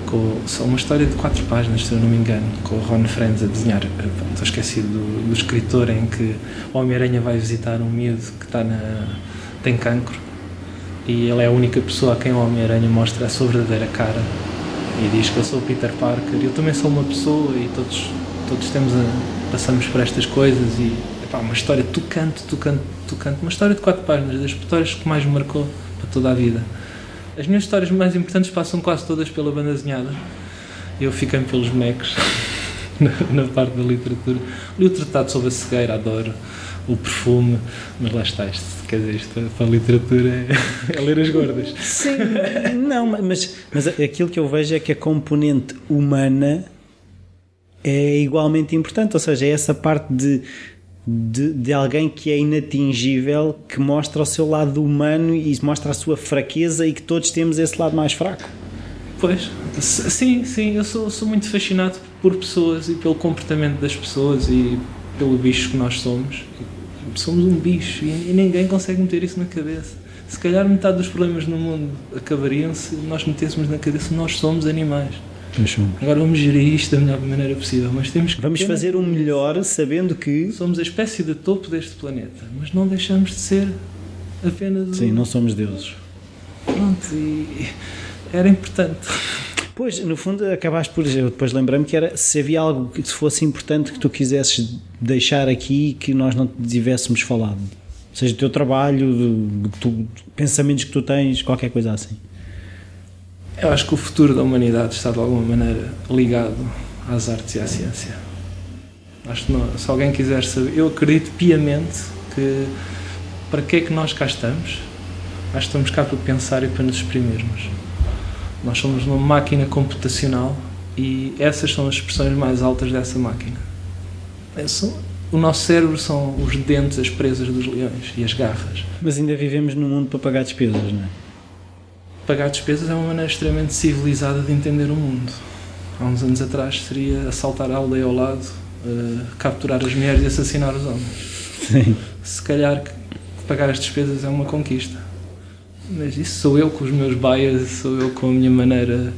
com só uma história de quatro páginas, se eu não me engano, com o Ron Friends a desenhar. Estou esquecido do, do escritor em que o Homem-Aranha vai visitar um miúdo que está na, tem cancro e ele é a única pessoa a quem o Homem-Aranha mostra a sua verdadeira cara e diz que eu sou o Peter Parker eu também sou uma pessoa e todos todos temos a, passamos por estas coisas e epá, uma história tocante, tocante, tocante, uma história de quatro páginas, das histórias que mais me marcou para toda a vida. As minhas histórias mais importantes passam quase todas pela banda desenhada. Eu fiquei pelos bonecos na, na, parte da literatura. Li o tratado sobre a cegueira, adoro o perfume, mas lá está, isto, quer dizer, isto para a literatura é, é ler as gordas. Sim, não, mas, mas aquilo que eu vejo é que a componente humana é igualmente importante, ou seja, é essa parte de, de, de, alguém que é inatingível, que mostra o seu lado humano e mostra a sua fraqueza e que todos temos esse lado mais fraco. Pois, sim, sim, eu sou, sou muito fascinado por pessoas e pelo comportamento das pessoas e pelo bicho que nós somos. Somos um bicho e, e ninguém consegue meter isso na cabeça. Se calhar metade dos problemas no mundo acabariam se nós metêssemos na cabeça nós somos animais. Agora vamos gerir isto da melhor maneira possível, mas temos que. Vamos fazer o melhor sabendo que. Somos a espécie de topo deste planeta, mas não deixamos de ser apenas. Sim, não somos deuses. Pronto, e era importante. Pois, no fundo, acabaste por dizer, depois lembrei-me que era se havia algo que fosse importante que tu quisesses deixar aqui que nós não tivéssemos falado. Seja o teu trabalho, de, de, de, pensamentos que tu tens, qualquer coisa assim. Eu acho que o futuro da humanidade está de alguma maneira ligado às artes e à ciência. Acho que não, se alguém quiser saber, eu acredito piamente que para que é que nós cá estamos? Acho que estamos cá para pensar e para nos exprimirmos. Nós somos uma máquina computacional e essas são as expressões mais altas dessa máquina. É o nosso cérebro são os dentes, as presas dos leões e as garras. Mas ainda vivemos num mundo para pagar despesas, não é? Pagar despesas é uma maneira extremamente civilizada de entender o mundo. Há uns anos atrás seria assaltar a aldeia ao lado, uh, capturar as mulheres e assassinar os homens. Sim. Se calhar pagar as despesas é uma conquista. Mas isso sou eu com os meus bias, sou eu com a minha maneira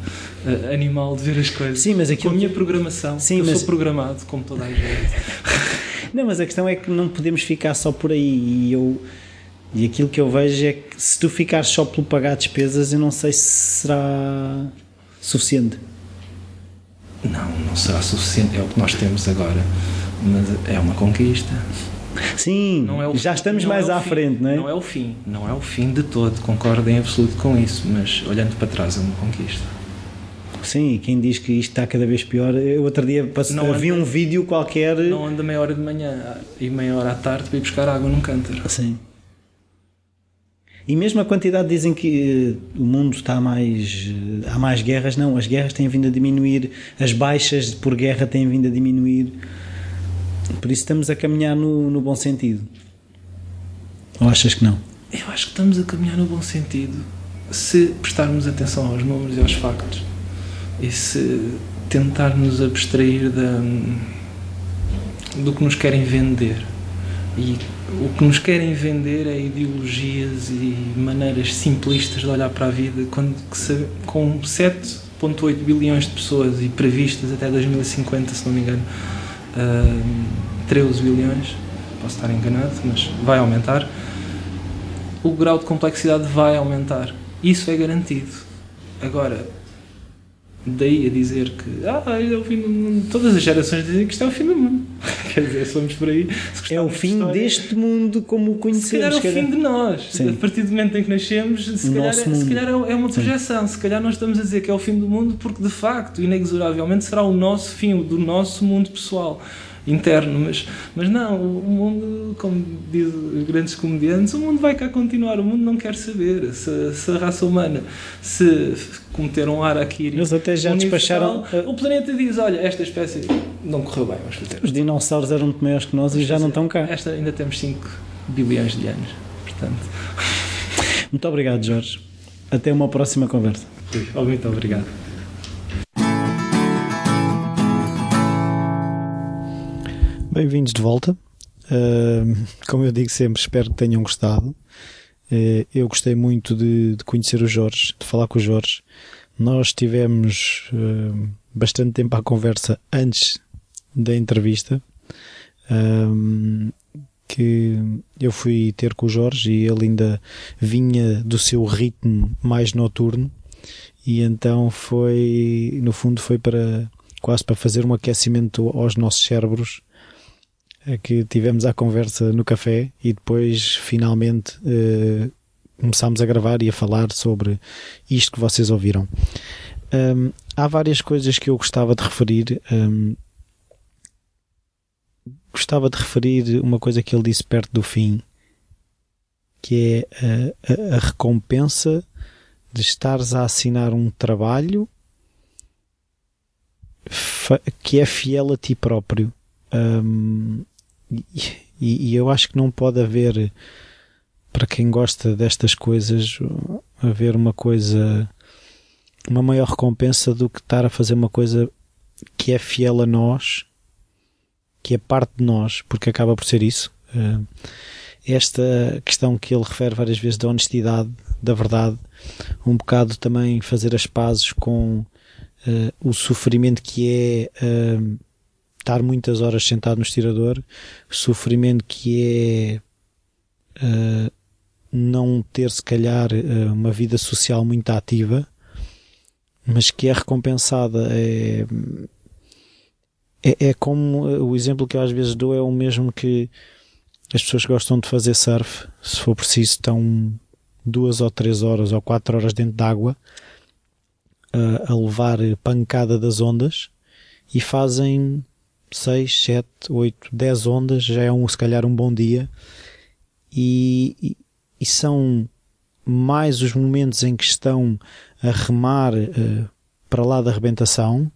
uh, animal de ver as coisas. Sim, mas aquilo... Com a minha programação. Sim, eu mas... sou programado, como toda a gente. não, mas a questão é que não podemos ficar só por aí. E, eu, e aquilo que eu vejo é que se tu ficares só pelo pagar despesas, eu não sei se será suficiente. Não, não será suficiente. É o que nós temos agora. Mas é uma conquista. Sim, é já estamos mais é à fim, frente, não é? Não é o fim, não é o fim de todo, concordo em absoluto com isso, mas olhando para trás é uma conquista. Sim, quem diz que isto está cada vez pior, eu outro dia passe, não vi anda, um vídeo qualquer. Não anda meia hora de manhã e meia hora à tarde para ir buscar água num cântaro. Sim. E mesmo a quantidade dizem que uh, o mundo está mais. Uh, há mais guerras, não, as guerras têm vindo a diminuir, as baixas por guerra têm vindo a diminuir. Por isso estamos a caminhar no, no bom sentido. Ou achas que não? Eu acho que estamos a caminhar no bom sentido se prestarmos atenção aos números e aos factos e se tentarmos abstrair da, do que nos querem vender. E o que nos querem vender é ideologias e maneiras simplistas de olhar para a vida, quando com 7,8 bilhões de pessoas e previstas até 2050, se não me engano, uh, 13 bilhões, posso estar enganado, mas vai aumentar, o grau de complexidade vai aumentar. Isso é garantido. Agora, daí a dizer que ah, é o fim do mundo. Todas as gerações dizem que isto é o fim do mundo. Quer dizer, se vamos por aí. É o fim história, deste mundo como o conhecemos. Se calhar é o fim de nós. Sim. A partir do momento em que nascemos, se, calhar, é, se calhar, é, é uma projeção. Sim. Se calhar nós estamos a dizer que é o fim do mundo porque de facto, inexoravelmente, será o nosso fim, do nosso mundo pessoal interno, mas, mas não, o mundo, como dizem os grandes comediantes, o mundo vai cá continuar, o mundo não quer saber se, se a raça humana se cometer um ar aqui eles até já despacharam o planeta diz, olha, esta espécie não correu bem, vamos fazer os dinossauros eram muito maiores que nós e já não estão cá. Esta ainda temos 5 bilhões de anos portanto. Muito obrigado Jorge. Até uma próxima conversa. Muito obrigado Bem-vindos de volta. Uh, como eu digo sempre, espero que tenham gostado. Uh, eu gostei muito de, de, conhecer o Jorge, de falar com o Jorge. Nós tivemos uh, bastante tempo à conversa antes da entrevista. que eu fui ter com o Jorge e ele ainda vinha do seu ritmo mais noturno e então foi, no fundo, foi para quase para fazer um aquecimento aos nossos cérebros que tivemos a conversa no café e depois finalmente uh, começámos a gravar e a falar sobre isto que vocês ouviram. Um, há várias coisas que eu gostava de referir. Um, gostava de referir uma coisa que ele disse perto do fim, que é a, a, a recompensa de estares a assinar um trabalho que é fiel a ti próprio. Um, e, e, eu acho que não pode haver, para quem gosta destas coisas, haver uma coisa, uma maior recompensa do que estar a fazer uma coisa que é fiel a nós, que é parte de nós, porque acaba por ser isso. Eh, esta questão que ele refere várias vezes da honestidade, da verdade, um bocado também fazer as pazes com uh, o sofrimento que é uh, estar muitas horas sentado no estirador, sofrimento que é uh, não ter se calhar uh, uma vida social muito ativa, mas que é recompensada. É, é, é como o exemplo que eu às vezes dou é o mesmo que as pessoas gostam de fazer surf, se for preciso, estão duas ou três horas ou quatro horas dentro d'água a levar pancada das ondas e fazem 6, 7, 8, 10 ondas já é um, se calhar um bom dia e, e, e são mais os momentos em que estão a remar uh, para lá da arrebentação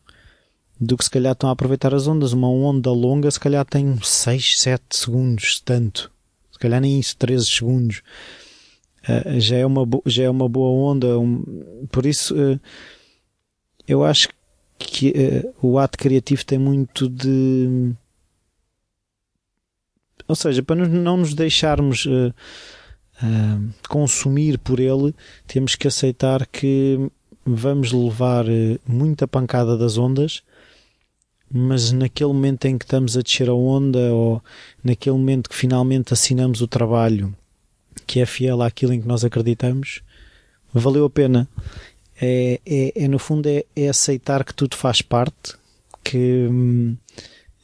do que se calhar estão a aproveitar as ondas. Uma onda longa se calhar tem 6, 7 segundos, tanto. Se calhar nem isso, 13 segundos. Uh, já, é uma já é uma boa onda. Um, por isso, uh, eu acho que uh, o ato criativo tem muito de. Ou seja, para não nos deixarmos consumir por ele, temos que aceitar que vamos levar muita pancada das ondas mas naquele momento em que estamos a descer a onda ou naquele momento que finalmente assinamos o trabalho que é fiel àquilo em que nós acreditamos, valeu a pena. É, é, é no fundo é, é, aceitar que tudo faz parte, que hum,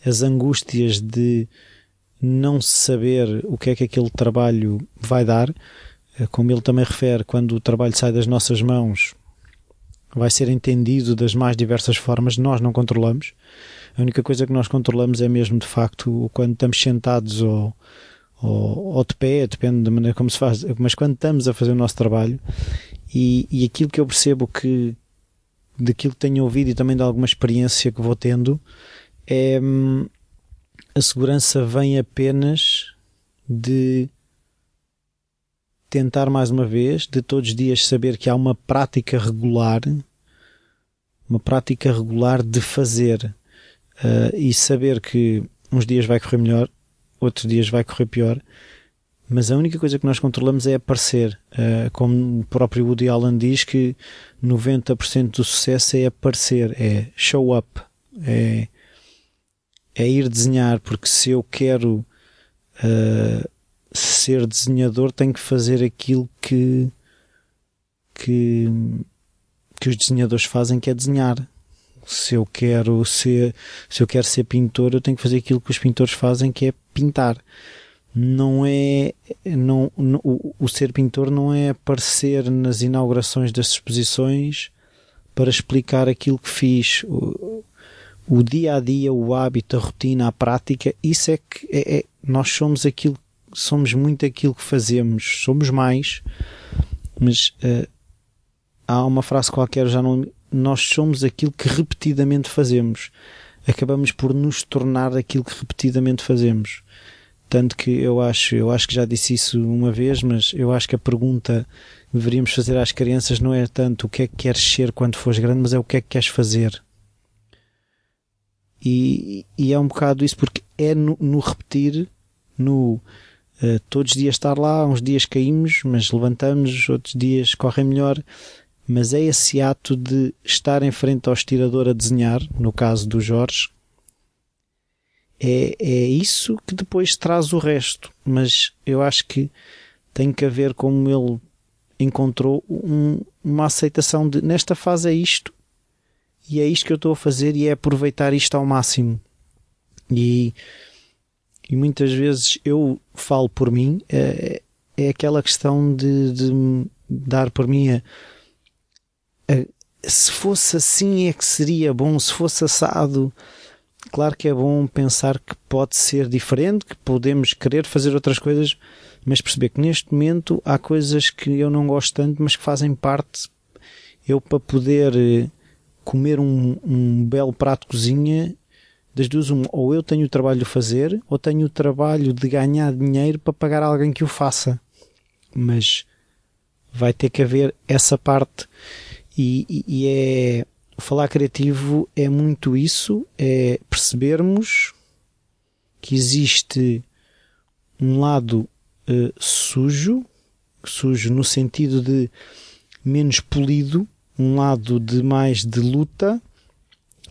as angústias de não saber o que é que aquele trabalho vai dar, eh, como ele também refere, quando o trabalho sai das nossas mãos, vai ser entendido das mais diversas formas, nós não controlamos. A única coisa que nós controlamos é mesmo, de facto, quando estamos sentados ou, ou, ou de pé, depende da maneira como se faz, mas quando estamos a fazer o nosso trabalho e, e aquilo que eu percebo que daquilo que tenho ouvido e também de alguma experiência que vou tendo é hum, a segurança vem apenas de tentar mais uma vez, de todos os dias saber que há uma prática regular, uma prática regular de fazer uh, e saber que uns dias vai correr melhor, outros dias vai correr pior, mas a única coisa que nós controlamos é aparecer. Uh, como o próprio Woody Allen diz que 90% do sucesso é aparecer, é show up, é, é ir desenhar, porque se eu quero uh, ser desenhador tenho que fazer aquilo que, que, que os desenhadores fazem, que é desenhar se eu quero ser, se eu quero ser pintor, eu tenho que fazer aquilo que os pintores fazem, que é pintar. Não é, não, não o, o ser pintor não é aparecer nas inaugurações das exposições para explicar aquilo que fiz. O, o dia a dia, o hábito, a rotina, a prática, isso é que é, é, nós somos aquilo, somos muito aquilo que fazemos, somos mais, mas uh, há uma frase qualquer, já não, nós somos aquilo que repetidamente fazemos. Acabamos por nos tornar aquilo que repetidamente fazemos. Tanto que eu acho, eu acho que já disse isso uma vez, mas eu acho que a pergunta que deveríamos fazer às crianças não é tanto o que é que queres ser quando fores grande, mas é o que é que queres fazer. E, e é um bocado isso, porque é no, no repetir, no uh, todos os dias estar lá, uns dias caímos, mas levantamos, outros dias correm melhor mas é esse ato de estar em frente ao estirador a desenhar, no caso do Jorge, é, é isso que depois traz o resto. Mas eu acho que tem que haver como ele encontrou um, uma aceitação de nesta fase é isto e é isto que eu estou a fazer e é aproveitar isto ao máximo. E, e muitas vezes eu falo por mim, é, é aquela questão de, de dar por mim a se fosse assim é que seria bom, se fosse assado. Claro que é bom pensar que pode ser diferente, que podemos querer fazer outras coisas, mas perceber que neste momento há coisas que eu não gosto tanto, mas que fazem parte. Eu, para poder eh, comer um, um belo prato de cozinha, das duas, ou eu tenho o trabalho de fazer, ou tenho o trabalho de ganhar dinheiro para pagar alguém que o faça. Mas vai ter que haver essa parte e, e, é falar criativo é muito isso, é percebermos que existe um lado uh, sujo, sujo no sentido de menos polido, um lado de mais de luta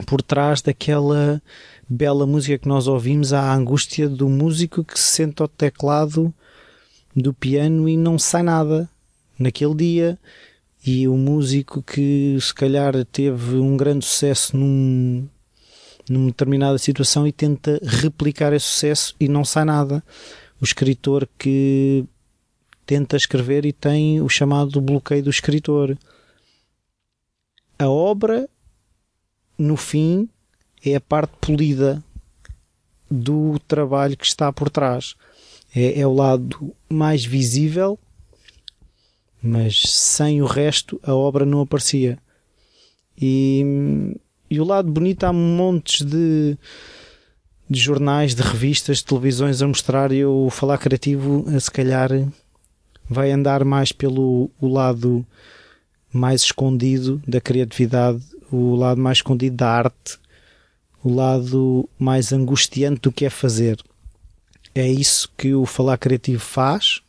por trás daquela bela música que nós ouvimos, a angústia do músico que se senta ao teclado do piano e não sai nada. Naquele dia e o músico que se calhar teve um grande sucesso num, numa determinada situação e tenta replicar esse sucesso e não sai nada. O escritor que tenta escrever e tem o chamado bloqueio do escritor. A obra, no fim, é a parte polida do trabalho que está por trás. É, é o lado mais visível mas sem o resto a obra não aparecia. E, e o lado bonito há montes de, de jornais, de revistas, de televisões a mostrar e o falar criativo se calhar vai andar mais pelo o lado mais escondido da criatividade, o lado mais escondido da arte, o lado mais angustiante do que é fazer. É isso que o falar criativo faz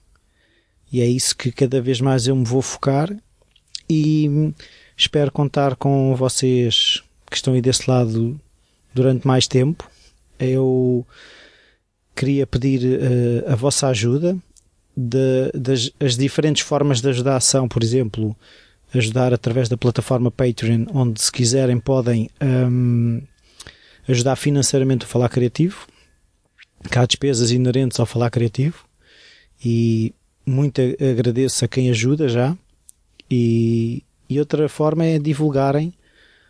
e é isso que cada vez mais eu me vou focar e espero contar com vocês que estão aí desse lado durante mais tempo. Eu queria pedir uh, a vossa ajuda de, das as diferentes formas de ajudar a ação, por exemplo, ajudar através da plataforma Patreon, onde se quiserem podem um, ajudar financeiramente o Falar Criativo, que há despesas inerentes ao Falar Criativo e muito agradeço a quem ajuda já e, e outra forma é divulgarem,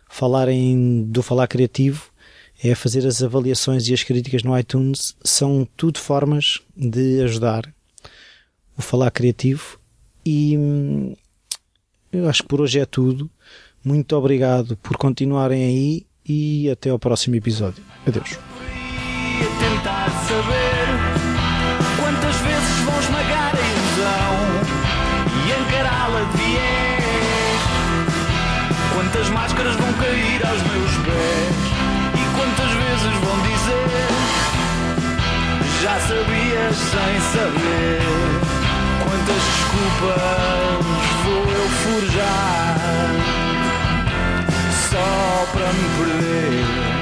falarem do Falar Criativo é fazer as avaliações e as críticas no iTunes são tudo formas de ajudar o Falar Criativo e eu acho que por hoje é tudo. Muito obrigado por continuarem aí e até ao próximo episódio. Adeus. Sabias sem saber quantas desculpas vou eu forjar só para me perder.